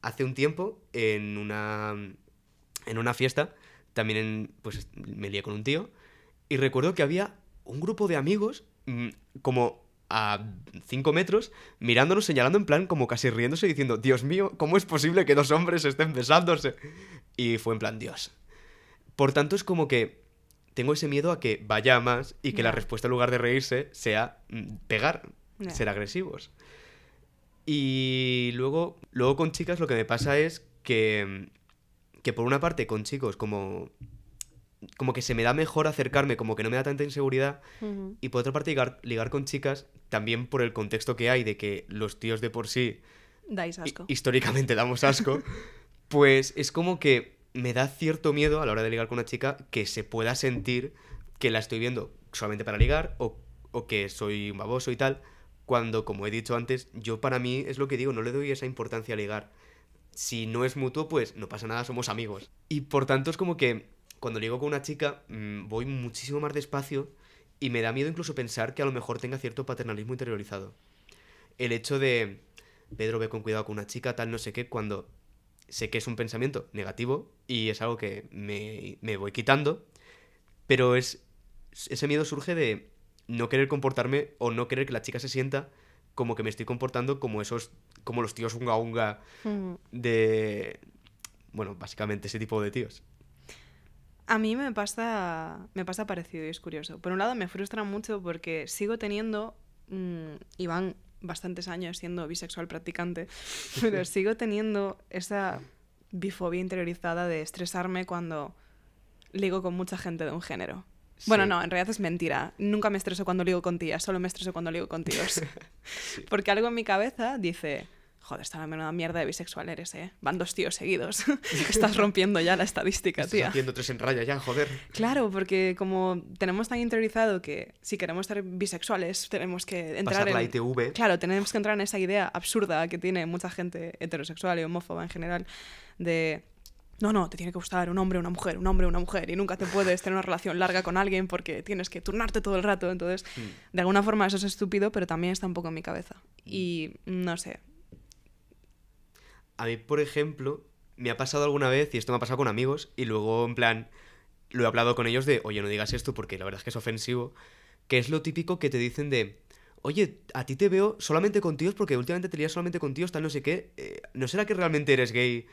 B: hace un tiempo, en una, en una fiesta, también en, pues me lié con un tío, y recuerdo que había un grupo de amigos, mm, como a 5 metros, mirándonos, señalando en plan, como casi riéndose, diciendo, Dios mío, ¿cómo es posible que dos hombres estén besándose? Y fue en plan, Dios. Por tanto, es como que tengo ese miedo a que vaya a más y que la respuesta en lugar de reírse sea mm, pegar, Ser agresivos. Y luego, luego con chicas lo que me pasa es que, que por una parte con chicos como, como que se me da mejor acercarme, como que no me da tanta inseguridad, y por otra parte ligar, ligar con chicas también por el contexto que hay de que los tíos de por sí
A: Dais asco.
B: históricamente damos asco, (laughs) pues es como que me da cierto miedo a la hora de ligar con una chica que se pueda sentir que la estoy viendo solamente para ligar o, o que soy un baboso y tal, cuando, como he dicho antes, yo para mí es lo que digo, no le doy esa importancia a ligar. Si no es mutuo, pues no pasa nada, somos amigos. Y por tanto es como que cuando ligo con una chica mm, voy muchísimo más despacio y me da miedo incluso pensar que a lo mejor tenga cierto paternalismo interiorizado. El hecho de, Pedro, ve con cuidado con una chica, tal, no sé qué, cuando sé que es un pensamiento negativo y es algo que me, me voy quitando, pero es ese miedo surge de no querer comportarme o no querer que la chica se sienta como que me estoy comportando como esos, como los tíos unga unga
A: Ujú.
B: de, bueno, básicamente ese tipo de tíos.
A: A mí me pasa, me pasa parecido y es curioso. Por un lado me frustra mucho porque sigo teniendo, mm, y van bastantes años siendo bisexual practicante, (laughs) pero sigo teniendo esa bifobia interiorizada de estresarme cuando ligo con mucha gente de un género. Bueno, no, en realidad es mentira. Nunca me estreso cuando ligo con tías, solo me estreso cuando ligo con tíos. (laughs) Porque algo en mi cabeza dice, joder, esta menuda mierda de bisexual eres, ¿eh? Van dos tíos seguidos. (laughs) Estás rompiendo ya la estadística,
B: Estás
A: tía.
B: haciendo tres en raya ya, joder.
A: Claro, porque como tenemos tan interiorizado que si queremos ser bisexuales tenemos que entrar
B: Pasar la
A: en...
B: ITV.
A: Claro, tenemos que entrar en esa idea absurda que tiene mucha gente heterosexual y homófoba en general de... No, no, te tiene que gustar un hombre, una mujer, un hombre, una mujer y nunca te puedes tener una relación larga con alguien porque tienes que turnarte todo el rato. Entonces,
B: Mm.
A: de alguna forma eso es estúpido, pero también está un poco en mi cabeza. Y no sé.
B: A mí, por ejemplo, me ha pasado alguna vez, y esto me ha pasado con amigos, y luego, en plan, lo he hablado con ellos de, oye, no digas esto porque la verdad es que es ofensivo, que es lo típico que te dicen de, oye, a ti te veo solamente con tíos porque últimamente te lías solamente con tíos, tal, no sé qué, eh, ¿no será que realmente eres gay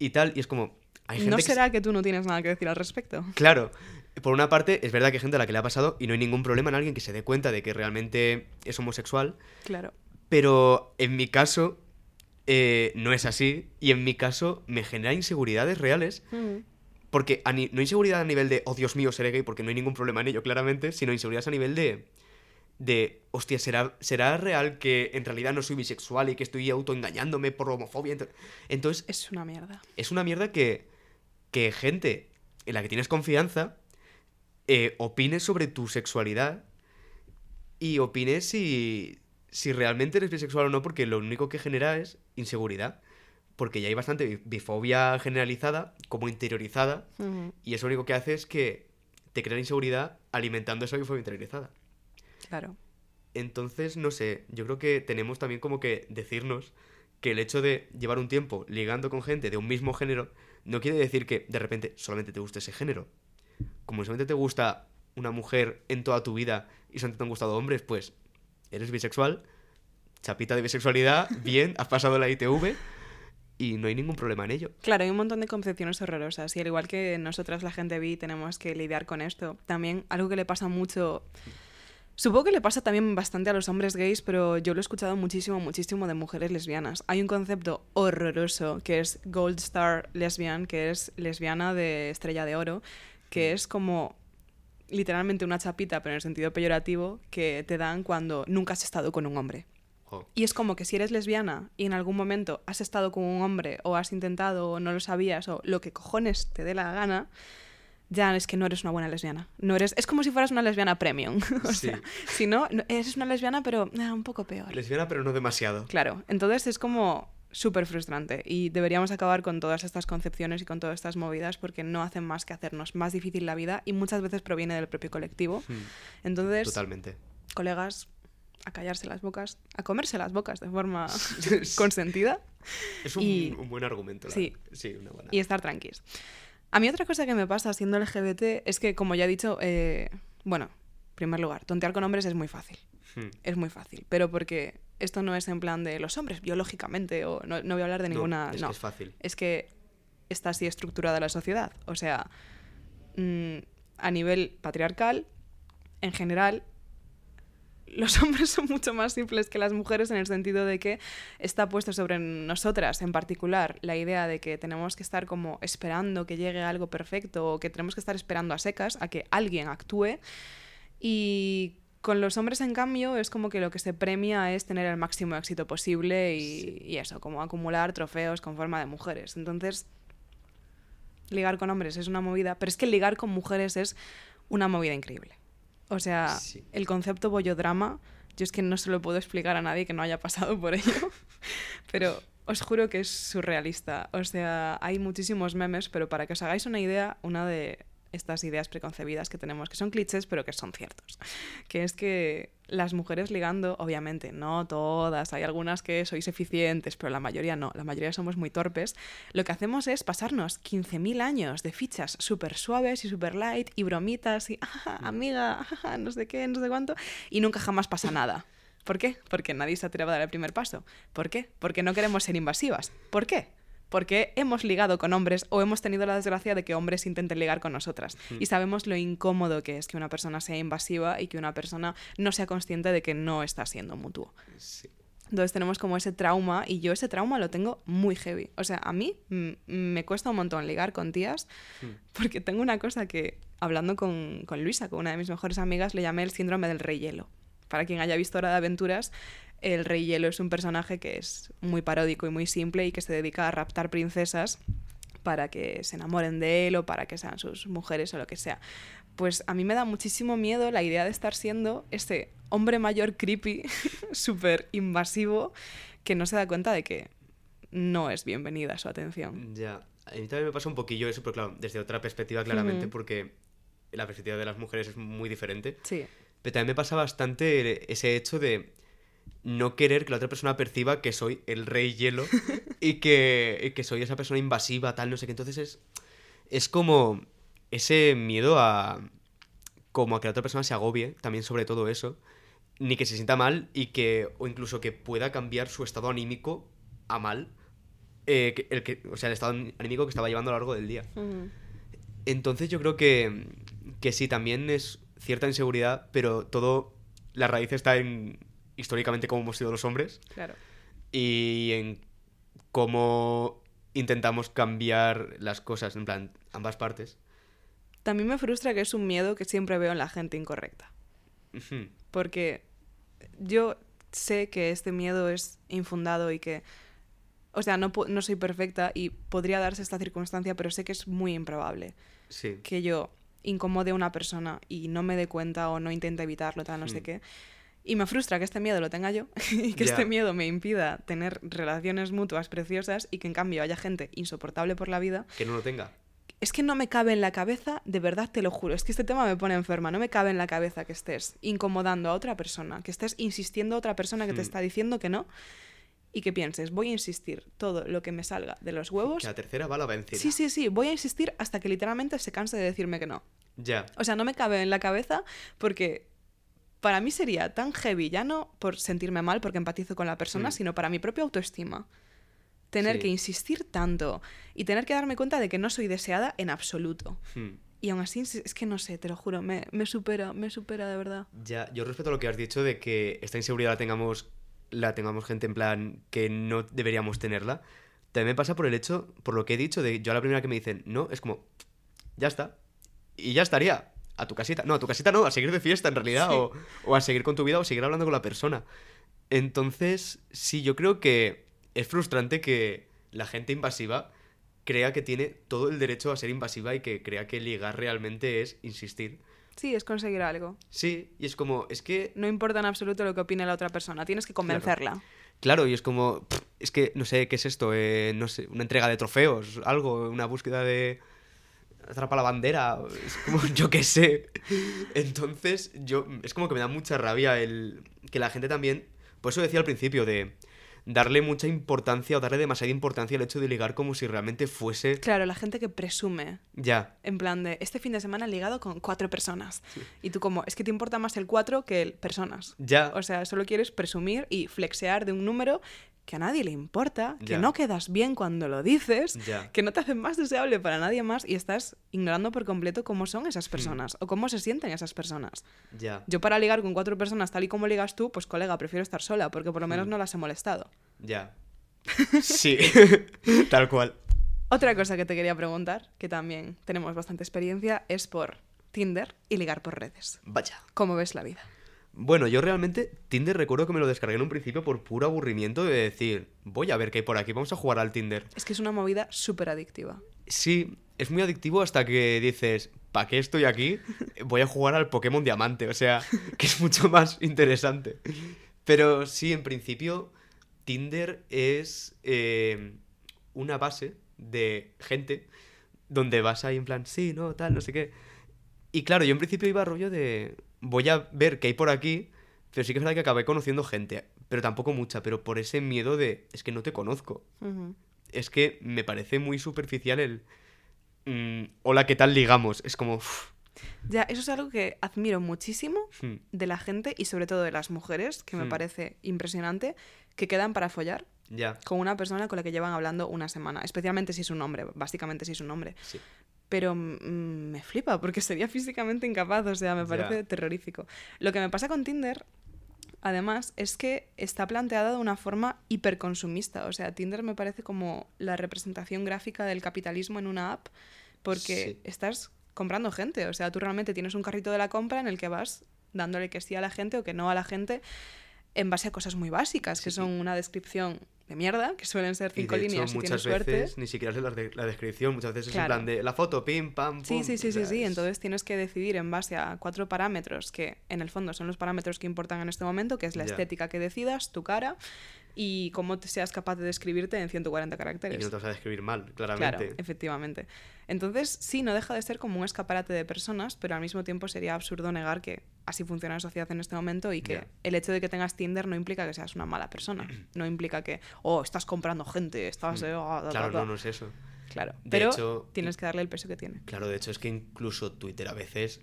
B: y tal? Y es como, hay gente
A: ¿No será que tú no tienes nada que decir al respecto?
B: Claro, por una parte, es verdad que hay gente a la que le ha pasado y no hay ningún problema en alguien que se dé cuenta de que realmente es homosexual,
A: Claro.
B: pero en mi caso eh, no es así y en mi caso me genera inseguridades reales
A: Mm.
B: porque no inseguridad a nivel de, oh Dios mío, seré gay porque no hay ningún problema en ello, claramente, sino inseguridades a nivel de, de hostia, ¿será, ¿será real que en realidad no soy bisexual y que estoy autoengañándome por homofobia? Ent- Entonces,
A: Es una mierda.
B: es una mierda que, que gente en la que tienes confianza eh, opine sobre tu sexualidad y opine si, si realmente eres bisexual o no, porque lo único que genera es inseguridad. Porque ya hay bastante bi- bifobia generalizada, como interiorizada, y eso lo único que hace es que te crea inseguridad alimentando esa bifobia interiorizada.
A: Claro.
B: Entonces, no sé, yo creo que tenemos también como que decirnos que el hecho de llevar un tiempo ligando con gente de un mismo género no quiere decir que de repente solamente te guste ese género. Como solamente te gusta una mujer en toda tu vida y solamente te han gustado hombres, pues eres bisexual, chapita de bisexualidad, (laughs) bien, has pasado la ITV y no hay ningún problema en ello.
A: Claro, hay un montón de concepciones horrorosas y al igual que nosotras la gente bi tenemos que lidiar con esto. También algo que le pasa mucho, supongo que le pasa también bastante a los hombres gays, pero yo lo he escuchado muchísimo, muchísimo de mujeres lesbianas. Hay un concepto horroroso que es Gold Star Lesbian, que es lesbiana de estrella de oro, que es como literalmente una chapita, pero en el sentido peyorativo, que te dan cuando nunca has estado con un hombre. Y es como que si eres lesbiana y en algún momento has estado con un hombre o has intentado o no lo sabías o lo que cojones te dé la gana, ya es que no eres una buena lesbiana. No eres, es como si fueras una lesbiana premium. (laughs) o
B: Sí.
A: sea, si no, eres una lesbiana pero ah, un poco peor.
B: Lesbiana, pero no demasiado.
A: Claro, entonces es como súper frustrante y deberíamos acabar con todas estas concepciones y con todas estas movidas porque no hacen más que hacernos más difícil la vida y muchas veces proviene del propio colectivo.
B: Hmm,
A: Entonces,
B: Totalmente.
A: colegas, a callarse las bocas, a comerse las bocas de forma (laughs) consentida.
B: Es un,
A: Y-
B: un buen argumento. la
A: sí.
B: sí, una buena.
A: y estar tranquilos. A mí otra cosa que me pasa siendo LGBT es que, como ya he dicho, eh, bueno, en primer lugar, tontear con hombres es muy fácil.
B: Hmm.
A: Es muy fácil. Pero porque esto no es en plan de los hombres biológicamente o no, no voy a hablar de
B: No,
A: ninguna...
B: es
A: no,
B: que es fácil.
A: es que está así estructurada la sociedad. O sea, mm, a nivel patriarcal, en general, los (laughs) hombres son mucho más simples que las mujeres en el sentido de que está puesto sobre nosotras en particular la idea de que tenemos que estar como esperando que llegue algo perfecto o que tenemos que estar esperando a secas a que alguien actúe y con los hombres en cambio es como que lo que se premia es tener el máximo éxito posible y, y eso, como acumular trofeos con forma de mujeres. Entonces, ligar con hombres es una movida, pero es que ligar con mujeres es una movida increíble. O sea,
B: Sí.
A: el concepto bollodrama, yo es que no se lo puedo explicar a nadie que no haya pasado por ello, (laughs) pero os juro que es surrealista. O sea, hay muchísimos memes, pero para que os hagáis una idea, una de estas ideas preconcebidas que tenemos, que son clichés, pero que son ciertos, (laughs) que es que las mujeres ligando, obviamente, no todas, hay algunas que sois eficientes, pero la mayoría no, la mayoría somos muy torpes, lo que hacemos es pasarnos 15.000 años de fichas súper suaves y súper light y bromitas y, (laughs) "Ah, amiga, ah, (laughs) no sé qué, no sé cuánto, y nunca jamás pasa nada. ¿Por qué? Porque nadie se atreve a dar el primer paso. ¿Por qué? Porque no queremos ser invasivas. ¿Por qué? Porque hemos ligado con hombres o hemos tenido la desgracia de que hombres intenten ligar con nosotras. Y sabemos lo incómodo que es que una persona sea invasiva y que una persona no sea consciente de que no está siendo mutuo.
B: Sí.
A: Entonces tenemos como ese trauma y yo ese trauma lo tengo muy heavy. O sea, a mí me cuesta un montón ligar con tías porque tengo una cosa que, hablando con, con Luisa, con una de mis mejores amigas, le llamé el síndrome del rey hielo. Para quien haya visto Hora de Aventuras, el rey hielo es un personaje que es muy paródico y muy simple y que se dedica a raptar princesas para que se enamoren de él o para que sean sus mujeres o lo que sea. Pues a mí me da muchísimo miedo la idea de estar siendo ese hombre mayor creepy, (laughs) súper invasivo, que no se da cuenta de que no es bienvenida su atención.
B: Ya. A mí también me pasa un poquillo eso, pero claro, desde otra perspectiva claramente, porque la perspectiva de las mujeres es muy diferente.
A: Sí,
B: Pero también me pasa bastante ese hecho de no querer que la otra persona perciba que soy el rey hielo (laughs) y que, y que soy esa persona invasiva, tal, no sé qué. Entonces es, es como ese miedo a como a que la otra persona se agobie, también sobre todo eso, ni que se sienta mal y que, o incluso que pueda cambiar su estado anímico a mal, eh, que- el que, o sea, el estado anímico que estaba llevando a lo largo del día. Entonces yo creo que, que sí, también es cierta inseguridad, pero todo, la raíz está en históricamente cómo hemos sido los hombres
A: claro.
B: y en cómo intentamos cambiar las cosas, en plan, ambas partes.
A: También me frustra que es un miedo que siempre veo en la gente incorrecta. Porque yo sé que este miedo es infundado y que, o sea, no, no soy perfecta y podría darse esta circunstancia, pero sé que es muy improbable
B: Sí.
A: que yo incomode a una persona y no me dé cuenta o no intente evitarlo, tal, no sé
B: Hmm.
A: qué. Y me frustra que este miedo lo tenga yo (laughs) y que este miedo me impida tener relaciones mutuas preciosas y que en cambio haya gente insoportable por la vida
B: Que no lo tenga.
A: es que no me cabe en la cabeza, de verdad te lo juro, es que este tema me pone enferma, no me cabe en la cabeza que estés incomodando a otra persona, que estés insistiendo a otra persona que te
B: Hmm.
A: está diciendo que no y que pienses, voy a insistir todo lo que me salga de los huevos.
B: Que la tercera va la vencida.
A: Sí, sí, sí, voy a insistir hasta que literalmente se canse de decirme que no.
B: Ya.
A: O sea, no me cabe en la cabeza porque para mí sería tan heavy, ya no por sentirme mal porque empatizo con la persona,
B: Hmm.
A: sino para mi propia autoestima. Tener
B: Sí.
A: que insistir tanto y tener que darme cuenta de que no soy deseada en absoluto.
B: Hmm.
A: Y aún así, es que no sé, te lo juro, me, me supera, me supera de verdad.
B: Ya, yo respeto lo que has dicho de que esta inseguridad la tengamos, la tengamos gente en plan que no deberíamos tenerla. También me pasa por el hecho, por lo que he dicho, de yo a la primera que me dicen, no, es como, ya está. Y ya estaría. A tu casita. No, a tu casita no, a seguir de fiesta en realidad.
A: Sí.
B: O, o a seguir con tu vida o seguir hablando con la persona. Entonces, sí, yo creo que es frustrante que la gente invasiva crea que tiene todo el derecho a ser invasiva y que crea que ligar realmente es insistir.
A: Sí, es conseguir algo.
B: Sí, y es como, es que
A: No importa en absoluto lo que opine la otra persona, tienes que convencerla.
B: Claro, y es como, es que no sé qué es esto, eh, no sé, una entrega de trofeos, algo, una búsqueda de... atrapa la bandera, es como, (laughs) yo qué sé. Entonces, yo, es como que me da mucha rabia el que la gente también, por eso decía al principio, de darle mucha importancia o darle demasiada importancia al hecho de ligar como si realmente fuese...
A: Claro, la gente que presume.
B: Ya.
A: En plan de, este fin de semana he ligado con cuatro personas. Y tú como, es que te importa más el cuatro que el personas.
B: Ya.
A: O sea, solo quieres presumir y flexear de un número que a nadie le importa, que no quedas bien cuando lo dices,
B: Ya.
A: que no te hace más deseable para nadie más y estás ignorando por completo cómo son
B: Hmm.
A: esas personas o cómo se sienten esas personas.
B: Ya.
A: Yo para ligar con cuatro personas tal y como ligas tú, pues colega, prefiero estar sola porque por lo
B: Hmm.
A: menos no las he molestado.
B: Ya. (laughs) Sí. (laughs) Tal cual.
A: Otra cosa que te quería preguntar, que también tenemos bastante experiencia, es por Tinder y ligar por redes.
B: Vaya.
A: ¿Cómo ves la vida?
B: Bueno, yo realmente Tinder recuerdo que me lo descargué en un principio por puro aburrimiento de decir, voy a ver qué hay por aquí, vamos a jugar al Tinder.
A: Es que es una movida súper adictiva.
B: Sí, es muy adictivo hasta que dices, ¿para qué estoy aquí? Voy a jugar al Pokémon Diamante, o sea, (laughs) que es mucho más interesante. Pero sí, en principio, Tinder es eh, una base de gente donde vas ahí en plan, sí, no, tal, no sé qué. Y claro, yo en principio iba a rollo de, voy a ver qué hay por aquí, pero sí que es verdad que acabé conociendo gente, pero tampoco mucha, pero por ese miedo de, es que no te conozco es que me parece muy superficial el... mm, Hola, ¿qué tal ligamos? Es como...
A: Ya, eso es algo que admiro muchísimo
B: hmm,
A: de la gente y sobre todo de las mujeres, que me
B: Hmm.
A: parece impresionante, que quedan para follar
B: ya.
A: con una persona con la que llevan hablando una semana, especialmente si es un hombre, básicamente si es un hombre.
B: Sí.
A: Pero mm, me flipa porque sería físicamente incapaz, o sea, me
B: Ya.
A: parece terrorífico. Lo que me pasa con Tinder, además, es que está planteada de una forma hiperconsumista, o sea, Tinder me parece como la representación gráfica del capitalismo en una app, porque
B: Sí.
A: estás comprando gente, o sea, tú realmente tienes un carrito de la compra en el que vas dándole que sí a la gente o que no a la gente en base a cosas muy básicas, que
B: Sí,
A: son una descripción de mierda, que suelen ser
B: Y
A: cinco
B: de hecho,
A: líneas si tienes
B: muchas
A: suerte.
B: veces ni siquiera es la, de- la descripción, muchas veces
A: Claro.
B: es en plan de la foto, pim, pam,
A: Sí,
B: pum.
A: sí, sí, sí, sí.
B: es-
A: Entonces tienes que decidir en base a cuatro parámetros que en el fondo son los parámetros que importan en este momento, que es la estética que decidas, tu cara y cómo te seas capaz de describirte en 140
B: Y
A: caracteres.
B: que no te vas a describir mal,
A: Claro,
B: claramente.
A: efectivamente. Entonces, sí, no deja de ser como un escaparate de personas, pero al mismo tiempo sería absurdo negar que así funciona la sociedad en este momento y que el hecho de que tengas Tinder no implica que seas una mala persona. No implica que, oh, estás comprando gente, estás... eh, ah, da,
B: Mm. Claro,
A: da, da".
B: no, no es eso.
A: Claro,
B: De
A: pero
B: hecho,
A: tienes que darle el peso que tiene.
B: Claro, de hecho es que incluso Twitter a veces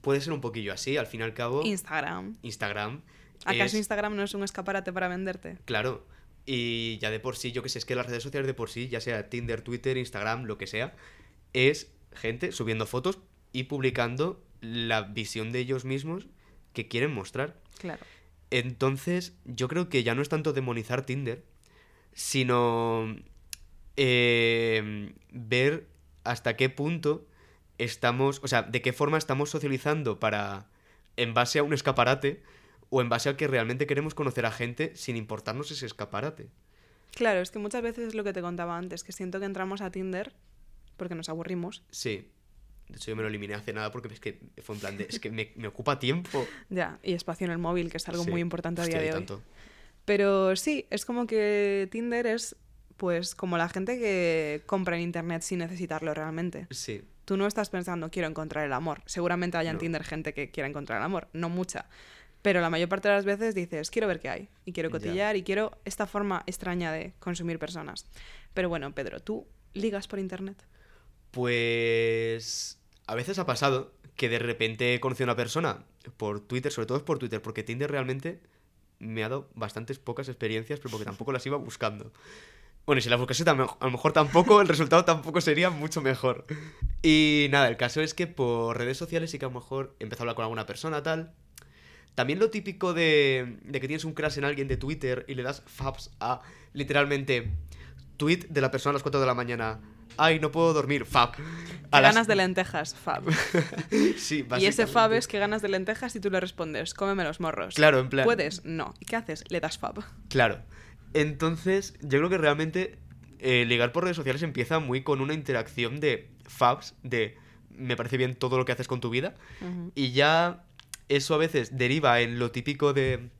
B: puede ser un poquillo así, al fin y al cabo,
A: Instagram.
B: Instagram.
A: ¿Acaso
B: es-
A: Instagram no es un escaparate para venderte?
B: Claro. Y ya de por sí, yo que sé, es que las redes sociales de por sí, ya sea Tinder, Twitter, Instagram, lo que sea, es gente subiendo fotos y publicando la visión de ellos mismos que quieren mostrar.
A: Claro.
B: Entonces, yo creo que ya no es tanto demonizar Tinder, sino eh, ver hasta qué punto estamos, o sea, de qué forma estamos socializando para, en base a un escaparate, o en base a que realmente queremos conocer a gente sin importarnos ese escaparate.
A: Claro, es que muchas veces es lo que te contaba antes, que siento que entramos a Tinder porque nos aburrimos.
B: Sí. De hecho, yo me lo eliminé hace nada porque es que fue en plan de, es que me, me ocupa tiempo. (laughs)
A: Ya, y espacio en el móvil, que es algo
B: Sí.
A: muy importante a
B: Hostia,
A: día de hoy.
B: tanto.
A: Pero sí, es como que Tinder es pues como la gente que compra en internet sin necesitarlo realmente.
B: Sí.
A: Tú no estás pensando quiero encontrar el amor. Seguramente haya en
B: No.
A: Tinder gente que quiera encontrar el amor, no mucha. Pero la mayor parte de las veces dices, quiero ver qué hay, y quiero cotillar, y quiero esta forma extraña de consumir personas. Pero bueno, Pedro, ¿tú ligas por internet?
B: Pues a veces ha pasado que de repente he conocido a una persona por Twitter, sobre todo es por Twitter, porque Tinder realmente me ha dado bastantes pocas experiencias, pero porque tampoco las iba buscando. Bueno, y si las buscase a lo mejor tampoco, el resultado tampoco sería mucho mejor. Y nada, el caso es que por redes sociales sí que a lo mejor he empezado a hablar con alguna persona, tal. También lo típico de, de que tienes un crash en alguien de Twitter y le das fabs a literalmente tweet de la persona a las 4 de la mañana. Ay, no puedo dormir, fab.
A: ¿Qué
B: A las-
A: ganas de lentejas? Fab. (laughs)
B: Sí,
A: y ese fab es que ganas de lentejas y tú le respondes, cómeme los morros.
B: Claro, en plan.
A: ¿Puedes? No. ¿Y qué haces? Le das fab.
B: Claro. Entonces, yo creo que realmente eh, ligar por redes sociales empieza muy con una interacción de fabs, de me parece bien todo lo que haces con tu vida. Y ya eso a veces deriva en lo típico de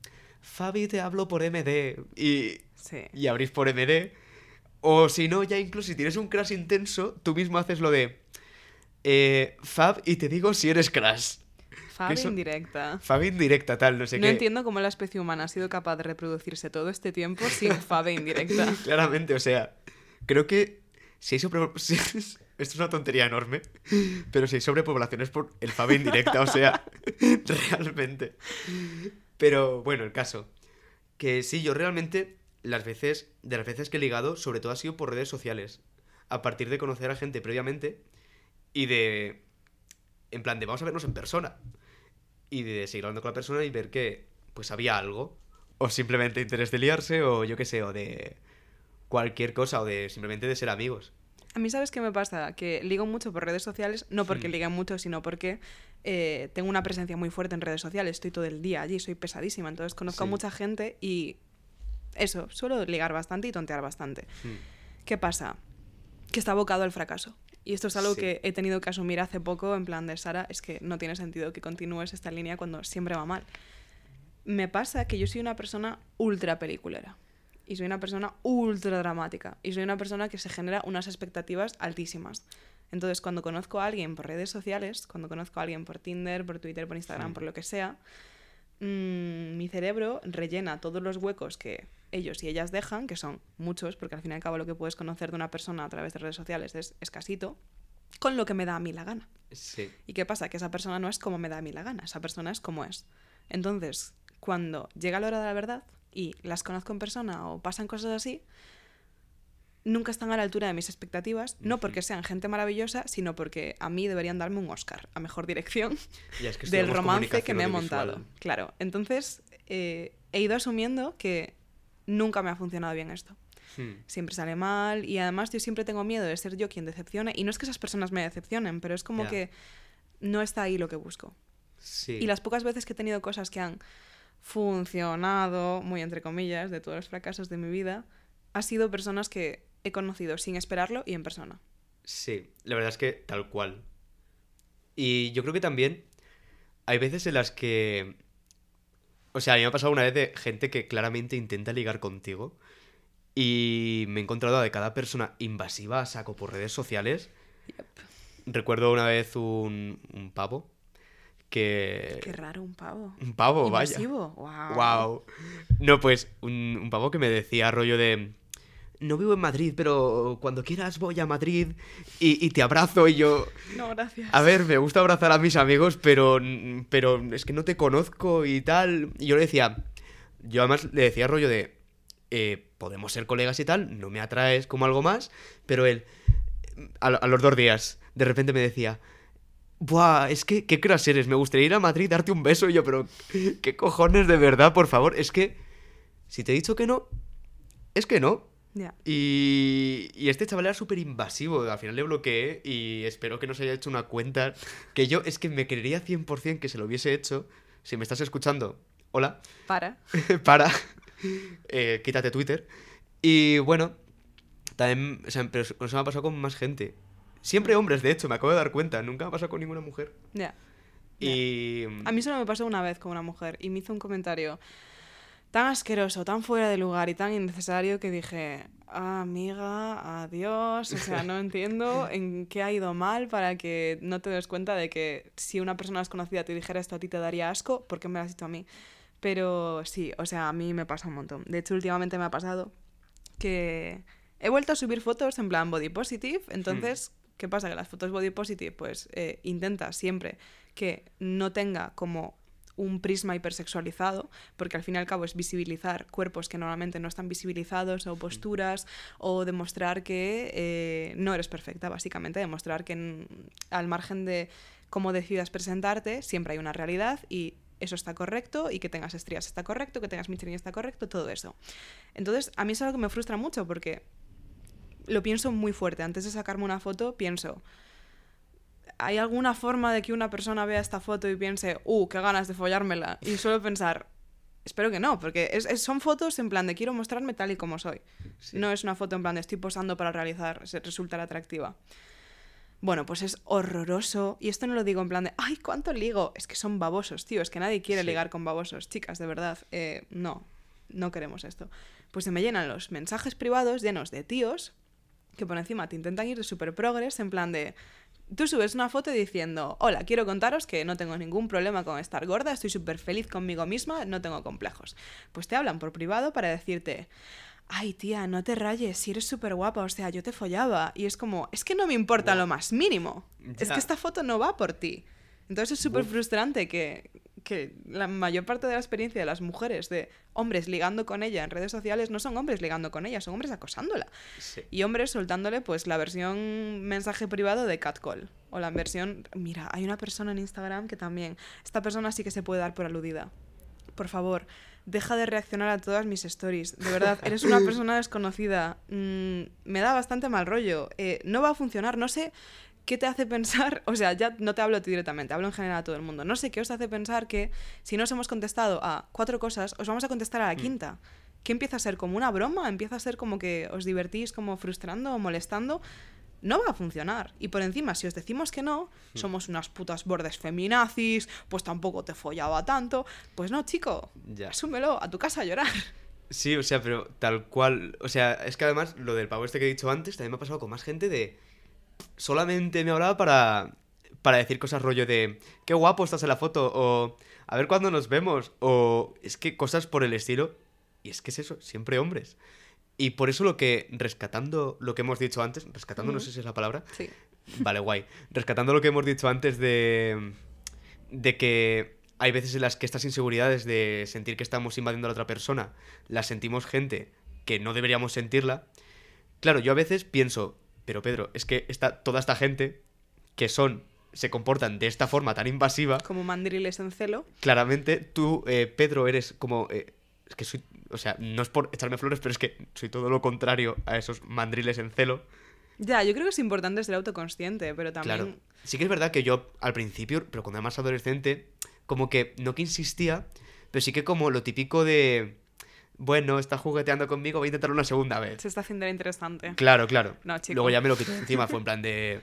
B: Fabi, te hablo por MD. Y,
A: Sí.
B: y abrís por MD. O si no, ya incluso si tienes un crash intenso, tú mismo haces lo de eh, Fab y te digo si eres Crash.
A: Fab
B: eso-
A: indirecta.
B: Fab indirecta, tal, no sé
A: No
B: qué.
A: entiendo cómo la especie humana ha sido capaz de reproducirse todo este tiempo sin Fab indirecta. (laughs)
B: Claramente, o sea, creo que si hay sobre... (laughs) Esto es una tontería enorme, pero si hay sobrepoblación es por el Fab indirecta, o sea, (laughs) realmente. Pero bueno, el caso. Que sí, yo realmente, las veces, de las veces que he ligado, sobre todo ha sido por redes sociales. A partir de conocer a gente previamente y de... En plan, de vamos a vernos en persona. Y de seguir hablando con la persona y ver que, pues, había algo. O simplemente interés de liarse, o yo qué sé, o de cualquier cosa, o de simplemente de ser amigos.
A: A mí, ¿sabes qué me pasa? Que ligo mucho por redes sociales, no porque
B: Hmm.
A: ligue mucho, sino porque eh, tengo una presencia muy fuerte en redes sociales. Estoy todo el día allí, soy pesadísima. Entonces conozco a
B: Sí.
A: mucha gente y eso, suelo ligar bastante y tontear bastante. ¿Qué pasa? Que está abocado al fracaso. Y esto es algo
B: Sí.
A: que he tenido que asumir hace poco, en plan de Sara, es que no tiene sentido que continúes esta línea cuando siempre va mal. Me pasa que yo soy una persona ultra peliculera. Y soy una persona ultra dramática. Y soy una persona que se genera unas expectativas altísimas. Entonces, cuando conozco a alguien por redes sociales, cuando conozco a alguien por Tinder, por Twitter, por Instagram, por lo que sea, mm, mi cerebro rellena todos los huecos que ellos y ellas dejan, que son muchos, porque al fin y al cabo lo que puedes conocer de una persona a través de redes sociales es escasito, con lo que me da a mí la gana.
B: Sí.
A: ¿Y qué pasa? Que esa persona no es como me da a mí la gana, esa persona es como es. Entonces, cuando llega la hora de la verdad y las conozco en persona o pasan cosas así, nunca están a la altura de mis expectativas, no porque sean gente maravillosa, sino porque a mí deberían darme un Oscar a mejor dirección (laughs)
B: Ya es que
A: del romance que me he montado. Claro, entonces eh, he ido asumiendo que nunca me ha funcionado bien esto.
B: Hmm.
A: Siempre sale mal y además yo siempre tengo miedo de ser yo quien decepcione. Y no es que esas personas me decepcionen, pero es como que no está ahí lo que busco.
B: Sí.
A: Y las pocas veces que he tenido cosas que han funcionado, muy entre comillas, de todos los fracasos de mi vida, ha sido personas que he conocido sin esperarlo y en persona.
B: Sí, la verdad es que tal cual. Y yo creo que también hay veces en las que... O sea, a mí me ha pasado una vez de gente que claramente intenta ligar contigo y me he encontrado de cada persona invasiva a saco por redes sociales. Recuerdo una vez un, un pavo que...
A: Qué raro un pavo.
B: Un pavo, vaya.
A: Invasivo. Wow.
B: Wow. No, pues un, un pavo que me decía rollo de... No vivo en Madrid, pero cuando quieras voy a Madrid y, y te abrazo y yo...
A: No, gracias.
B: A ver, me gusta abrazar a mis amigos, pero, pero es que no te conozco y tal. Y yo le decía... Yo además le decía rollo de... eh, podemos ser colegas y tal, no me atraes como algo más, pero él... A, a los dos días, de repente me decía... Buah, es que qué crash eres, me gustaría ir a Madrid, darte un beso y yo, pero qué cojones de verdad, por favor, es que si te he dicho que no, es que no.
A: Ya.
B: Y, y este chaval era súper invasivo, al final le bloqueé y espero que no se haya hecho una cuenta que yo es que me creería 100% que se lo hubiese hecho. Si me estás escuchando, hola,
A: Para. (laughs)
B: para, eh, quítate Twitter. Y bueno, también, o sea, pero eso me ha pasado con más gente. Siempre hombres, de hecho, me acabo de dar cuenta, nunca me ha pasado con ninguna mujer.
A: Ya.
B: Y...
A: A mí solo me pasó una vez con una mujer y me hizo un comentario tan asqueroso, tan fuera de lugar y tan innecesario que dije, "Ah, amiga, adiós, o sea, no (laughs) entiendo en qué ha ido mal para que no te des cuenta de que si una persona desconocida te dijera esto a ti te daría asco, ¿por qué me lo has dicho a mí? Pero sí, o sea, a mí me pasa un montón. De hecho, últimamente me ha pasado que he vuelto a subir fotos en plan body positive, entonces, ¿qué pasa? Que las fotos body positive, pues eh, intenta siempre que no tenga como un prisma hipersexualizado, porque al fin y al cabo es visibilizar cuerpos que normalmente no están visibilizados o posturas, o demostrar que eh, no eres perfecta, básicamente, demostrar que en- al margen de cómo decidas presentarte, siempre hay una realidad y eso está correcto, y que tengas estrías está correcto, que tengas Michelin está correcto, todo eso. Entonces, a mí es algo que me frustra mucho porque lo pienso muy fuerte. Antes de sacarme una foto, pienso, ¿hay alguna forma de que una persona vea esta foto y piense, uh, qué ganas de follármela? Y suelo pensar, espero que no, porque es- es- son fotos en plan de quiero mostrarme tal y como soy.
B: Sí.
A: No es una foto en plan de estoy posando para realizar, se- resultar atractiva. Bueno, pues es horroroso. Y esto no lo digo en plan de, ay, ¿cuánto ligo? Es que son babosos, tío. Es que nadie quiere
B: Sí.
A: ligar con babosos. Chicas, de verdad. eh, no, no queremos esto. Pues se me llenan los mensajes privados llenos de tíos que por encima te intentan ir de super progres en plan de, Tú subes una foto diciendo, hola, quiero contaros que no tengo ningún problema con estar gorda, estoy súper feliz conmigo misma, no tengo complejos. Pues te hablan por privado para decirte, ay tía, no te rayes, si eres súper guapa, o sea, yo te follaba. Y es como, es que no me importa lo más mínimo. Es que esta foto no va por ti. Entonces es súper frustrante que, que la mayor parte de la experiencia de las mujeres de hombres ligando con ella en redes sociales no son hombres ligando con ella, son hombres acosándola. Y hombres soltándole pues la versión mensaje privado de catcall. O la versión, mira, hay una persona en Instagram que también, esta persona sí que se puede dar por aludida. Por favor, deja de reaccionar a todas mis stories. De verdad, eres una (laughs) persona desconocida. Mm, me da bastante mal rollo. Eh, no va a funcionar. No sé ¿qué te hace pensar? (laughs) O sea, ya no te hablo a ti directamente, hablo en general a todo el mundo. No sé qué os hace pensar que si nos hemos contestado a cuatro cosas, os vamos a contestar a la mm. quinta. ¿Qué empieza a ser como una broma? ¿Empieza a ser como que os divertís como frustrando o molestando? No va a funcionar. Y por encima, si os decimos que no, mm. somos unas putas bordes feminazis, pues tampoco te follaba tanto. Pues no, chico, ya. asúmelo, a tu casa a llorar.
B: Sí, o sea, pero tal cual. O sea, es que además lo del pavo este que he dicho antes también me ha pasado con más gente de solamente me hablaba para, para decir cosas rollo de qué guapo estás en la foto o a ver cuándo nos vemos o es que cosas por el estilo y es que es eso, siempre hombres. Y por eso lo que, rescatando lo que hemos dicho antes, rescatando, no sé si es la palabra.
A: Sí.
B: Vale, guay. Rescatando lo que hemos dicho antes de, de que hay veces en las que estas inseguridades de sentir que estamos invadiendo a la otra persona, las sentimos gente que no deberíamos sentirla. Claro, yo a veces pienso, pero Pedro, es que está toda esta gente que son se comportan de esta forma tan invasiva.
A: Como mandriles en celo.
B: Claramente, tú, eh, Pedro, eres como. Eh, es que soy. O sea, no es por echarme flores, pero es que soy todo lo contrario a esos mandriles en celo.
A: Ya, yo creo que es importante ser autoconsciente, pero también. Claro.
B: Sí que es verdad que yo al principio, pero cuando era más adolescente, como que no que insistía, pero sí que como lo típico de bueno, está jugueteando conmigo, voy a intentarlo una segunda vez.
A: Se está haciendo interesante.
B: Claro, claro. Luego ya me lo quité de encima, fue en plan de...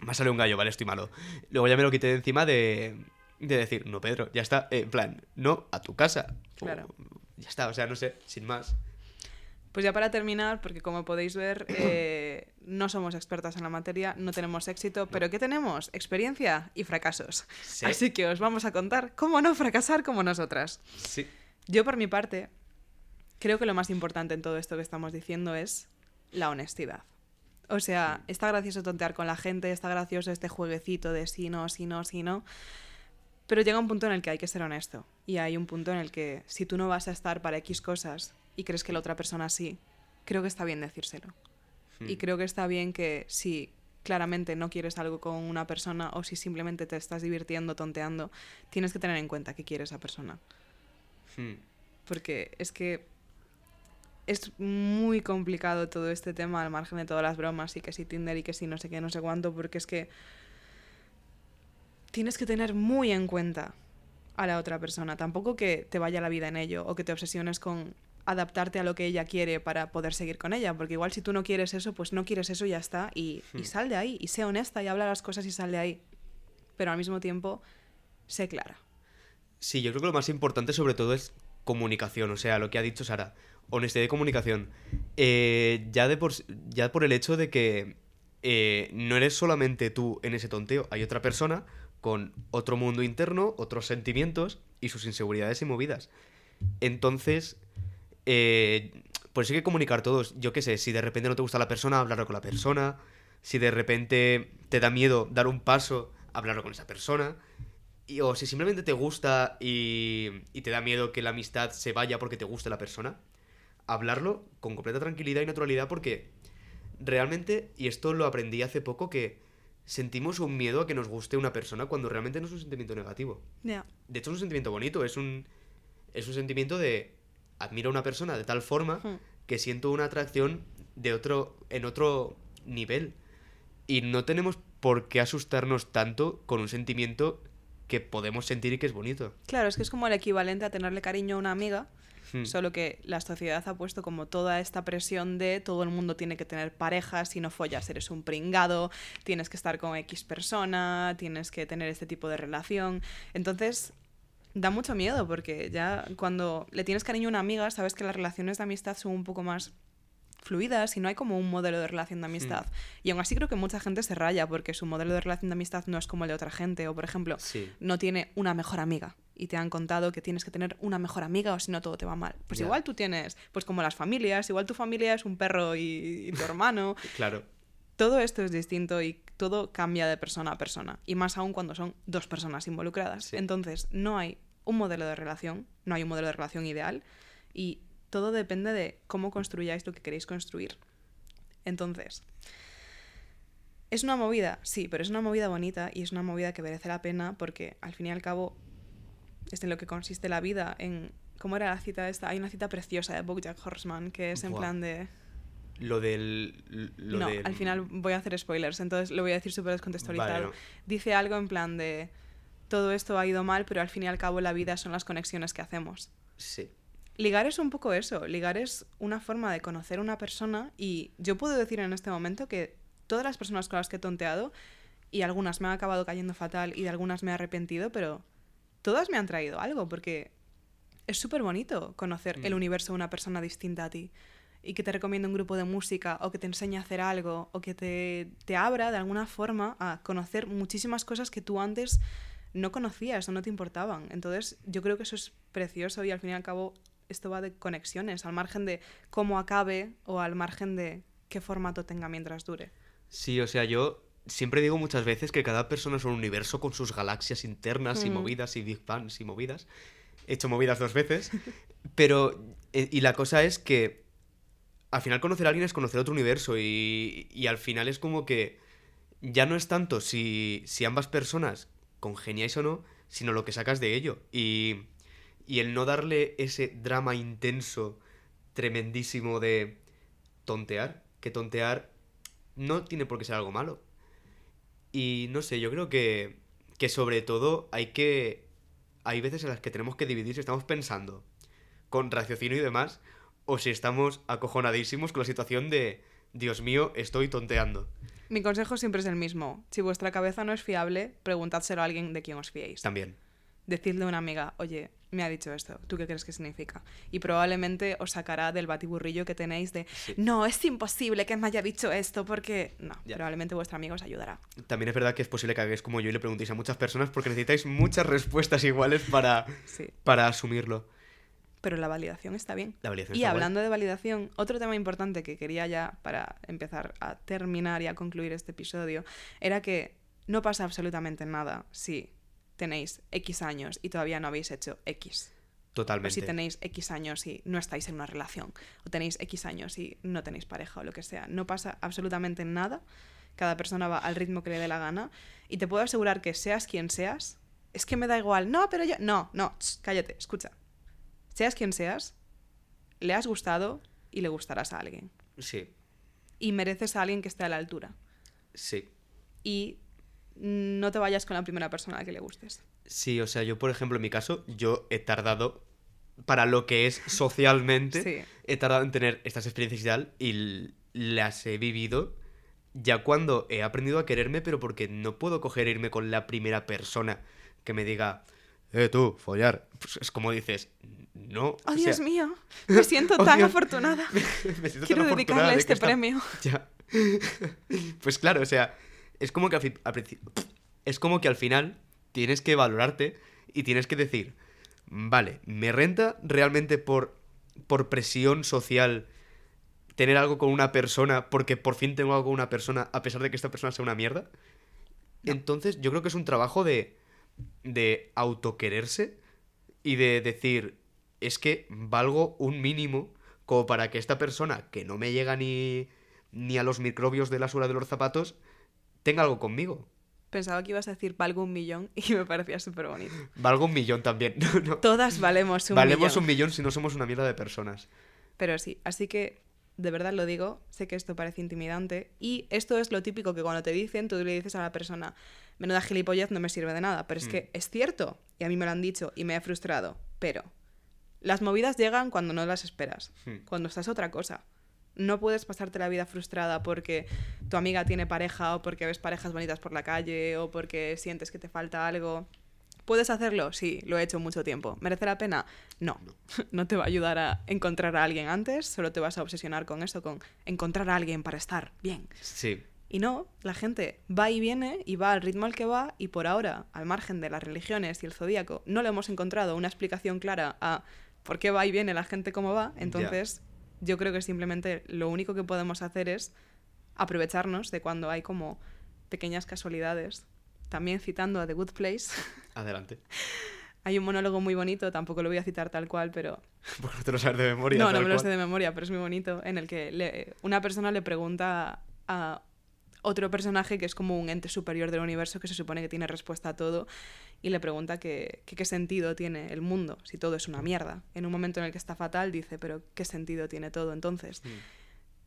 B: Me ha salido un gallo, vale, estoy malo. Luego ya me lo quité de encima de, de decir, no, Pedro, ya está, en plan, no, a tu casa.
A: Claro.
B: ya está, o sea, no sé, sin más.
A: Pues ya para terminar, porque como podéis ver, eh, (coughs) no somos expertas en la materia, no tenemos éxito, pero ¿qué tenemos? Experiencia y fracasos. Así que os vamos a contar cómo no fracasar como nosotras.
B: Sí.
A: Yo por mi parte, creo que lo más importante en todo esto que estamos diciendo es la honestidad. O sea, está gracioso tontear con la gente, está gracioso este jueguecito de sí, no, sí, no, sí, no. Pero llega un punto en el que hay que ser honesto. Y hay un punto en el que si tú no vas a estar para X cosas y crees que la otra persona sí, creo que está bien decírselo. Y hmm. creo que está bien que si claramente no quieres algo con una persona o si simplemente te estás divirtiendo, tonteando, tienes que tener en cuenta que quieres a esa persona.
B: Hmm.
A: Porque es que es muy complicado todo este tema al margen de todas las bromas y que si Tinder y que si no sé qué, no sé cuánto, porque es que tienes que tener muy en cuenta a la otra persona. Tampoco que te vaya la vida en ello o que te obsesiones con adaptarte a lo que ella quiere para poder seguir con ella, porque igual si tú no quieres eso, pues no quieres eso y ya está, y, y hmm. sal de ahí, y sé honesta y habla las cosas y sal de ahí. Pero al mismo tiempo, sé clara.
B: Sí, yo creo que lo más importante sobre todo es comunicación, o sea, lo que ha dicho Sara honestidad de comunicación. Eh, ya, de por, ya por el hecho de que eh, no eres solamente tú en ese tonteo, hay otra persona con otro mundo interno, otros sentimientos y sus inseguridades y movidas. Entonces, eh, pues hay que comunicar todos. Yo qué sé, si de repente no te gusta la persona, hablarlo con la persona. Si de repente te da miedo dar un paso, hablarlo con esa persona. Y, o si simplemente te gusta y, y te da miedo que la amistad se vaya porque te guste la persona, hablarlo con completa tranquilidad y naturalidad porque realmente, y esto lo aprendí hace poco, que sentimos un miedo a que nos guste una persona cuando realmente no es un sentimiento negativo.
A: De
B: hecho, es un sentimiento bonito, es un, es un sentimiento de admiro a una persona de tal forma hmm. que siento una atracción de otro, en otro nivel. Y no tenemos por qué asustarnos tanto con un sentimiento que podemos sentir y que es bonito.
A: Claro, es que es como el equivalente a tenerle cariño a una amiga Hmm. Solo que la sociedad ha puesto como toda esta presión de todo el mundo tiene que tener parejas, si no follas eres un pringado, tienes que estar con X persona, tienes que tener este tipo de relación. Entonces, da mucho miedo porque ya cuando le tienes cariño a una amiga, sabes que las relaciones de amistad son un poco más fluidas y no hay como un modelo de relación de amistad. Y aún así creo que mucha gente se raya porque su modelo de relación de amistad no es como el de otra gente. O, por ejemplo,
B: Sí.
A: no tiene una mejor amiga y te han contado que tienes que tener una mejor amiga o si no todo te va mal. Pues igual tú tienes, pues como las familias, igual tu familia es un perro y, y tu hermano. (laughs)
B: Claro.
A: Todo esto es distinto y todo cambia de persona a persona. Y más aún cuando son dos personas involucradas.
B: Sí.
A: Entonces, no hay un modelo de relación, no hay un modelo de relación ideal y todo depende de cómo construyáis lo que queréis construir. Entonces, ¿es una movida? Sí, pero es una movida bonita y es una movida que merece la pena porque al fin y al cabo es en lo que consiste la vida. En, ¿Cómo era la cita esta? Hay una cita preciosa de Bojack Horseman que es en plan de...
B: Lo del. Lo
A: no,
B: del-
A: al final voy a hacer spoilers, entonces lo voy a decir súper descontextualizado.
B: Vale, no.
A: Dice algo en plan de todo esto ha ido mal, pero al fin y al cabo la vida son las conexiones que hacemos.
B: Sí.
A: Ligar es un poco eso, ligar es una forma de conocer a una persona y yo puedo decir en este momento que todas las personas con las que he tonteado y algunas me han acabado cayendo fatal y de algunas me he arrepentido, pero todas me han traído algo porque es súper bonito conocer el
B: Mm.
A: universo de una persona distinta a ti y que te recomiende un grupo de música o que te enseñe a hacer algo o que te, te abra de alguna forma a conocer muchísimas cosas que tú antes no conocías o no te importaban. Entonces yo creo que eso es precioso y al fin y al cabo esto va de conexiones, al margen de cómo acabe o al margen de qué formato tenga mientras dure.
B: Sí, o sea, yo siempre digo muchas veces que cada persona es un universo con sus galaxias internas y
A: Mm.
B: movidas y Big Bangs y movidas. He hecho movidas dos veces. (laughs) Pero, eh, y la cosa es que al final conocer a alguien es conocer otro universo y, y al final es como que ya no es tanto si, si ambas personas congeniáis o no, sino lo que sacas de ello. Y, y el no darle ese drama intenso, tremendísimo de tontear, que tontear no tiene por qué ser algo malo. Y no sé, yo creo que, que sobre todo hay que... Hay veces en las que tenemos que dividir si estamos pensando con raciocinio y demás, o si estamos acojonadísimos con la situación de, Dios mío, estoy tonteando.
A: Mi consejo siempre es el mismo. Si vuestra cabeza no es fiable, preguntádselo a alguien de quien os fiéis.
B: También.
A: Decidle a una amiga, oye, me ha dicho esto, ¿tú qué crees que significa? Y probablemente os sacará del batiburrillo que tenéis de,
B: Sí.
A: no, es imposible que me haya dicho esto porque... No,
B: Ya.
A: probablemente vuestra amiga os ayudará.
B: También es verdad que es posible que hagáis como yo y le preguntéis a muchas personas porque necesitáis muchas respuestas iguales para,
A: Sí.
B: para asumirlo.
A: Pero la validación está bien.
B: La validación
A: Y
B: está guay.
A: hablando de validación, otro tema importante que quería ya para empezar a terminar y a concluir este episodio era que no pasa absolutamente nada si tenéis X años y todavía no habéis hecho X. O
B: Totalmente.
A: si tenéis X años y no estáis en una relación. O tenéis X años y no tenéis pareja o lo que sea. No pasa absolutamente nada. Cada persona va al ritmo que le dé la gana. Y te puedo asegurar que seas quien seas, es que me da igual. No, pero yo... No, no, cállate, escucha. Seas quien seas, le has gustado y le gustarás a alguien.
B: Sí,
A: Y mereces a alguien que esté a la altura.
B: sí.
A: Y no te vayas con la primera persona a la que le gustes.
B: Sí, o sea, yo, por ejemplo, en mi caso, yo he tardado, para lo que es socialmente, (laughs)
A: Sí.
B: he tardado en tener estas experiencias y tal, y las he vivido ya cuando he aprendido a quererme, pero porque no puedo coger e irme con la primera persona que me diga, eh, tú, follar. Pues es como dices, no.
A: ¡Oh,
B: o
A: Dios
B: sea,
A: mío! (laughs) Me siento (laughs)
B: Oh,
A: tan
B: Dios.
A: afortunada.
B: me siento tan
A: Quiero
B: afortunada
A: dedicarle
B: de que
A: este
B: esta-
A: premio.
B: Ya. Pues claro, o sea, es como que al, es como que al final tienes que valorarte y tienes que decir, vale, ¿me renta realmente por, por presión social tener algo con una persona porque por fin tengo algo con una persona a pesar de que esta persona sea una mierda? Entonces yo creo que es un trabajo de, de autoquererse y de decir, es que valgo un mínimo como para que esta persona, que no me llega ni, ni a los microbios de la suela de los zapatos, tenga algo conmigo.
A: Pensaba que ibas a decir valgo un millón (laughs) y me parecía súper bonito.
B: Valgo un millón también. (laughs) No, no.
A: Todas valemos un
B: Valemos
A: millón.
B: un millón si no somos una mierda de personas.
A: Pero sí, así que de verdad lo digo, sé que esto parece intimidante y esto es lo típico que cuando te dicen, tú le dices a la persona, menuda gilipollez no me sirve de nada, pero es
B: Mm.
A: que es cierto y a mí me lo han dicho y me he frustrado, pero las movidas llegan cuando no las esperas,
B: Hmm.
A: cuando estás otra cosa. No puedes pasarte la vida frustrada porque tu amiga tiene pareja o porque ves parejas bonitas por la calle o porque sientes que te falta algo. ¿Puedes hacerlo? Sí, lo he hecho mucho tiempo. ¿Merece la pena? No. (laughs) No te va a ayudar a encontrar a alguien antes, solo te vas a obsesionar con eso, con encontrar a alguien para estar bien.
B: Sí.
A: Y no, la gente va y viene y va al ritmo al que va y por ahora, al margen de las religiones y el zodíaco, no le hemos encontrado una explicación clara a por qué va y viene la gente como va. Entonces, yo creo que simplemente lo único que podemos hacer es aprovecharnos de cuando hay como pequeñas casualidades. También citando a The Good Place. (laughs)
B: Adelante.
A: Hay un monólogo muy bonito, tampoco lo voy a citar tal cual, pero... (laughs)
B: Porque no te lo sabes de memoria.
A: No, no me lo sé de memoria, pero es muy bonito, en el que le- una persona le pregunta a otro personaje que es como un ente superior del universo que se supone que tiene respuesta a todo y le pregunta que, que qué sentido tiene el mundo si todo es una mierda. En un momento en el que está fatal dice, pero ¿qué sentido tiene todo entonces?
B: Mm.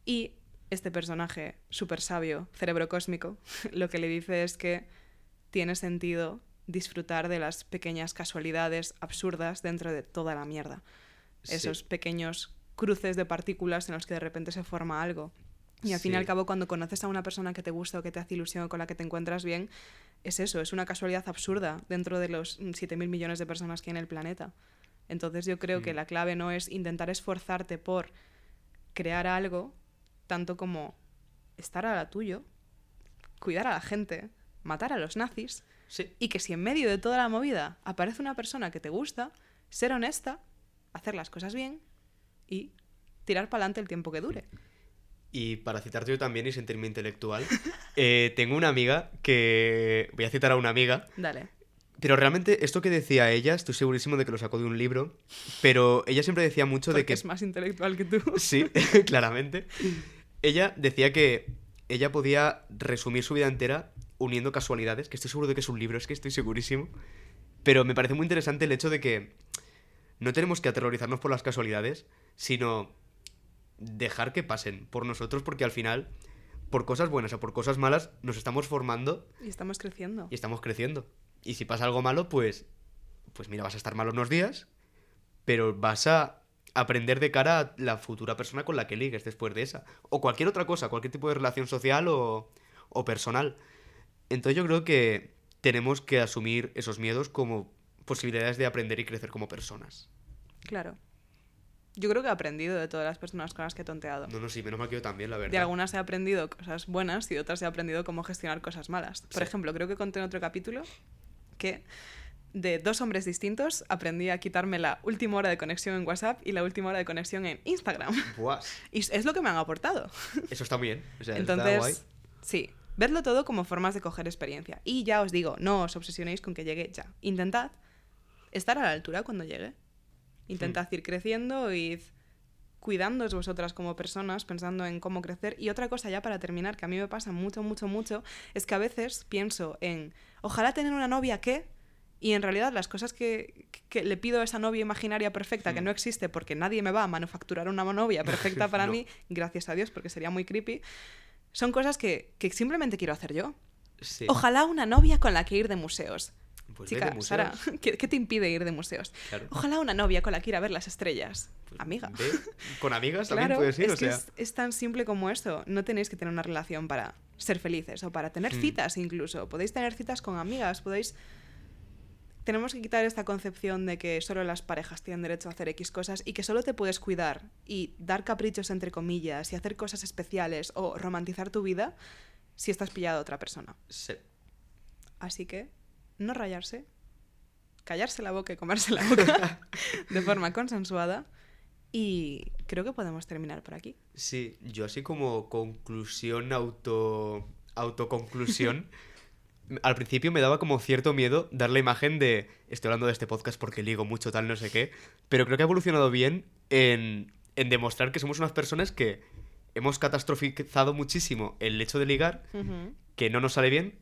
A: Y este personaje súper sabio, cerebro cósmico, (laughs) lo que le dice es que tiene sentido disfrutar de las pequeñas casualidades absurdas dentro de toda la mierda.
B: Sí.
A: Esos pequeños cruces de partículas en los que de repente se forma algo. Y al fin y al cabo, cuando conoces a una persona que te gusta o que te hace ilusión, con la que te encuentras bien, es eso, es una casualidad absurda dentro de los 7.000 millones de personas que hay en el planeta. Entonces yo creo que
B: Mm.
A: la clave no es intentar esforzarte por crear algo, tanto como estar a la tuyo, cuidar a la gente, matar a los nazis,
B: Sí.
A: y que si en medio de toda la movida aparece una persona que te gusta, ser honesta, hacer las cosas bien y tirar para adelante el tiempo que dure.
B: Y para citarte yo también y sentirme intelectual, (laughs) eh, tengo una amiga que... Voy a citar a una amiga,
A: Dale.
B: pero realmente esto que decía ella, estoy segurísimo de que lo sacó de un libro, pero ella siempre decía mucho de que...
A: es más intelectual que tú. (laughs)
B: Sí, (laughs) claramente. Ella decía que ella podía resumir su vida entera uniendo casualidades, que estoy seguro de que es un libro, es que estoy segurísimo. Pero me parece muy interesante el hecho de que no tenemos que aterrorizarnos por las casualidades, sino dejar que pasen por nosotros, porque al final, por cosas buenas o por cosas malas, nos estamos formando
A: Y estamos creciendo.
B: y estamos creciendo. Y si pasa algo malo, pues, pues mira, vas a estar mal unos días, pero vas a aprender de cara a la futura persona con la que ligues después de esa. O cualquier otra cosa, cualquier tipo de relación social o, o personal. Entonces yo creo que tenemos que asumir esos miedos como posibilidades de aprender y crecer como personas.
A: Claro. Yo creo que he aprendido de todas las personas con las que he tonteado.
B: No, no, sí, menos mal que yo también, la verdad.
A: De algunas he aprendido cosas buenas y de otras he aprendido cómo gestionar cosas malas. Por
B: Sí.
A: ejemplo, creo que conté en otro capítulo que de dos hombres distintos aprendí a quitarme la última hora de conexión en WhatsApp y la última hora de conexión en Instagram.
B: Buah, (laughs)
A: Y es lo que me han aportado.
B: eso está muy bien. O sea, está guay.
A: Entonces, sí, vedlo todo como formas de coger experiencia. Y ya os digo, no os obsesionéis con que llegue ya. Intentad estar a la altura cuando llegue. Intentad ir creciendo y cuidándoos vosotras como personas, pensando en cómo crecer. Y otra cosa ya para terminar, que a mí me pasa mucho, mucho, mucho, es que a veces pienso en, ojalá tener una novia que... Y en realidad las cosas que, que le pido a esa novia imaginaria perfecta, que
B: Hmm.
A: no existe porque nadie me va a manufacturar una novia (laughs) perfecta para
B: No.
A: mí, gracias a Dios, porque sería muy creepy, son cosas que, que simplemente quiero hacer yo.
B: Sí.
A: Ojalá una novia con la que ir de museos.
B: Pues
A: Chica, Sara. (laughs) ¿qué, qué te impide ir de museos?
B: Claro.
A: Ojalá una novia con la que ir a ver las estrellas.
B: Pues
A: Amiga.
B: ve, Con amigas también
A: Claro,
B: puedes ir,
A: es
B: o
A: que
B: sea.
A: es, es tan simple como esto. No tenéis que tener una relación para ser felices o para tener
B: Hmm.
A: citas incluso. Podéis tener citas con amigas, podéis... Tenemos que quitar esta concepción de que solo las parejas tienen derecho a hacer X cosas y que solo te puedes cuidar y dar caprichos entre comillas y hacer cosas especiales o romantizar tu vida si estás pillado a otra persona.
B: Sí.
A: Así que no rayarse, callarse la boca y comerse la boca (laughs) de forma consensuada. Y creo que podemos terminar por aquí.
B: Sí, yo así como conclusión auto autoconclusión (laughs) al principio me daba como cierto miedo dar la imagen de estoy hablando de este podcast porque ligo mucho tal no sé qué, pero creo que ha evolucionado bien en en demostrar que somos unas personas que hemos catastrofizado muchísimo el hecho de ligar, que no nos sale bien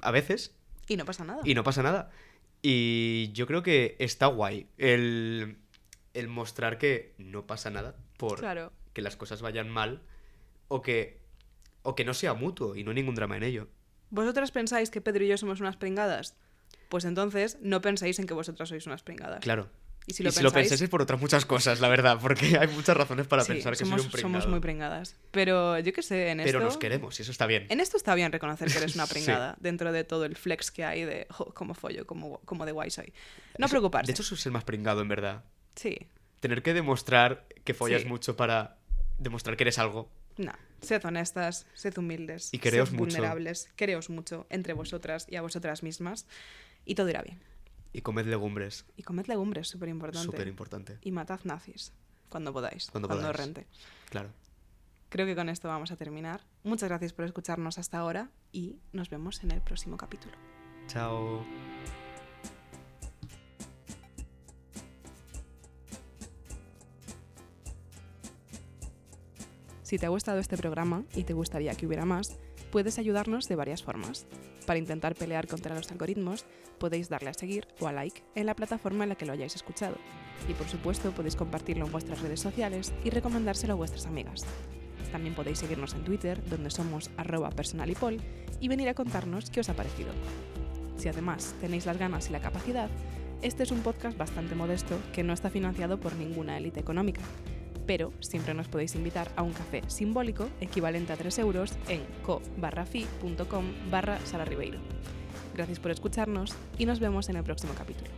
B: a veces
A: Y no pasa nada.
B: y no pasa nada. Y yo creo que está guay el, el mostrar que no pasa nada por
A: Claro.
B: que las cosas vayan mal o que, o que no sea mutuo y no hay ningún drama en ello.
A: ¿Vosotras pensáis que Pedro y yo somos unas pringadas? Pues entonces no penséis en que vosotras sois unas pringadas.
B: Claro.
A: Y si
B: Y
A: lo
B: si lo
A: pensáis,
B: pensáis es por otras muchas cosas, la verdad, porque (laughs) hay muchas razones para
A: sí,
B: pensar que
A: somos,
B: soy un
A: somos
B: pringado.
A: muy pringadas. Pero yo qué sé, en
B: Pero
A: esto...
B: nos queremos y eso está bien.
A: En esto está bien reconocer que eres una (laughs)
B: Sí.
A: pringada dentro de todo el flex que hay de "Jo, cómo follo, cómo, cómo de guay soy. No
B: Eso-
A: preocuparse.
B: De hecho, eso es el más pringado, en verdad.
A: sí.
B: Tener que demostrar que follas
A: Sí.
B: mucho para demostrar que eres algo.
A: No, sed honestas, sed humildes,
B: Y
A: sed
B: mucho.
A: vulnerables, quereos mucho entre vosotras y a vosotras mismas y todo irá bien.
B: Y comed legumbres.
A: Y comed legumbres, súper importante.
B: Súper importante.
A: Y matad nazis cuando podáis,
B: Cuando
A: cuando,
B: podáis.
A: rente.
B: Claro.
A: Creo que con esto vamos a terminar. Muchas gracias por escucharnos hasta ahora y nos vemos en el próximo capítulo.
B: Chao.
A: Si te ha gustado este programa y te gustaría que hubiera más, puedes ayudarnos de varias formas. Para intentar pelear contra los algoritmos, podéis darle a seguir o a like en la plataforma en la que lo hayáis escuchado. Y por supuesto, podéis compartirlo en vuestras redes sociales y recomendárselo a vuestras amigas. También podéis seguirnos en Twitter, donde somos arroba personalipol, y venir a contarnos qué os ha parecido. Si además tenéis las ganas y la capacidad, este es un podcast bastante modesto que no está financiado por ninguna élite económica, pero siempre nos podéis invitar a un café simbólico equivalente a 3 euros en co-fi.com barra Sara Ribeiro. Gracias por escucharnos y nos vemos en el próximo capítulo.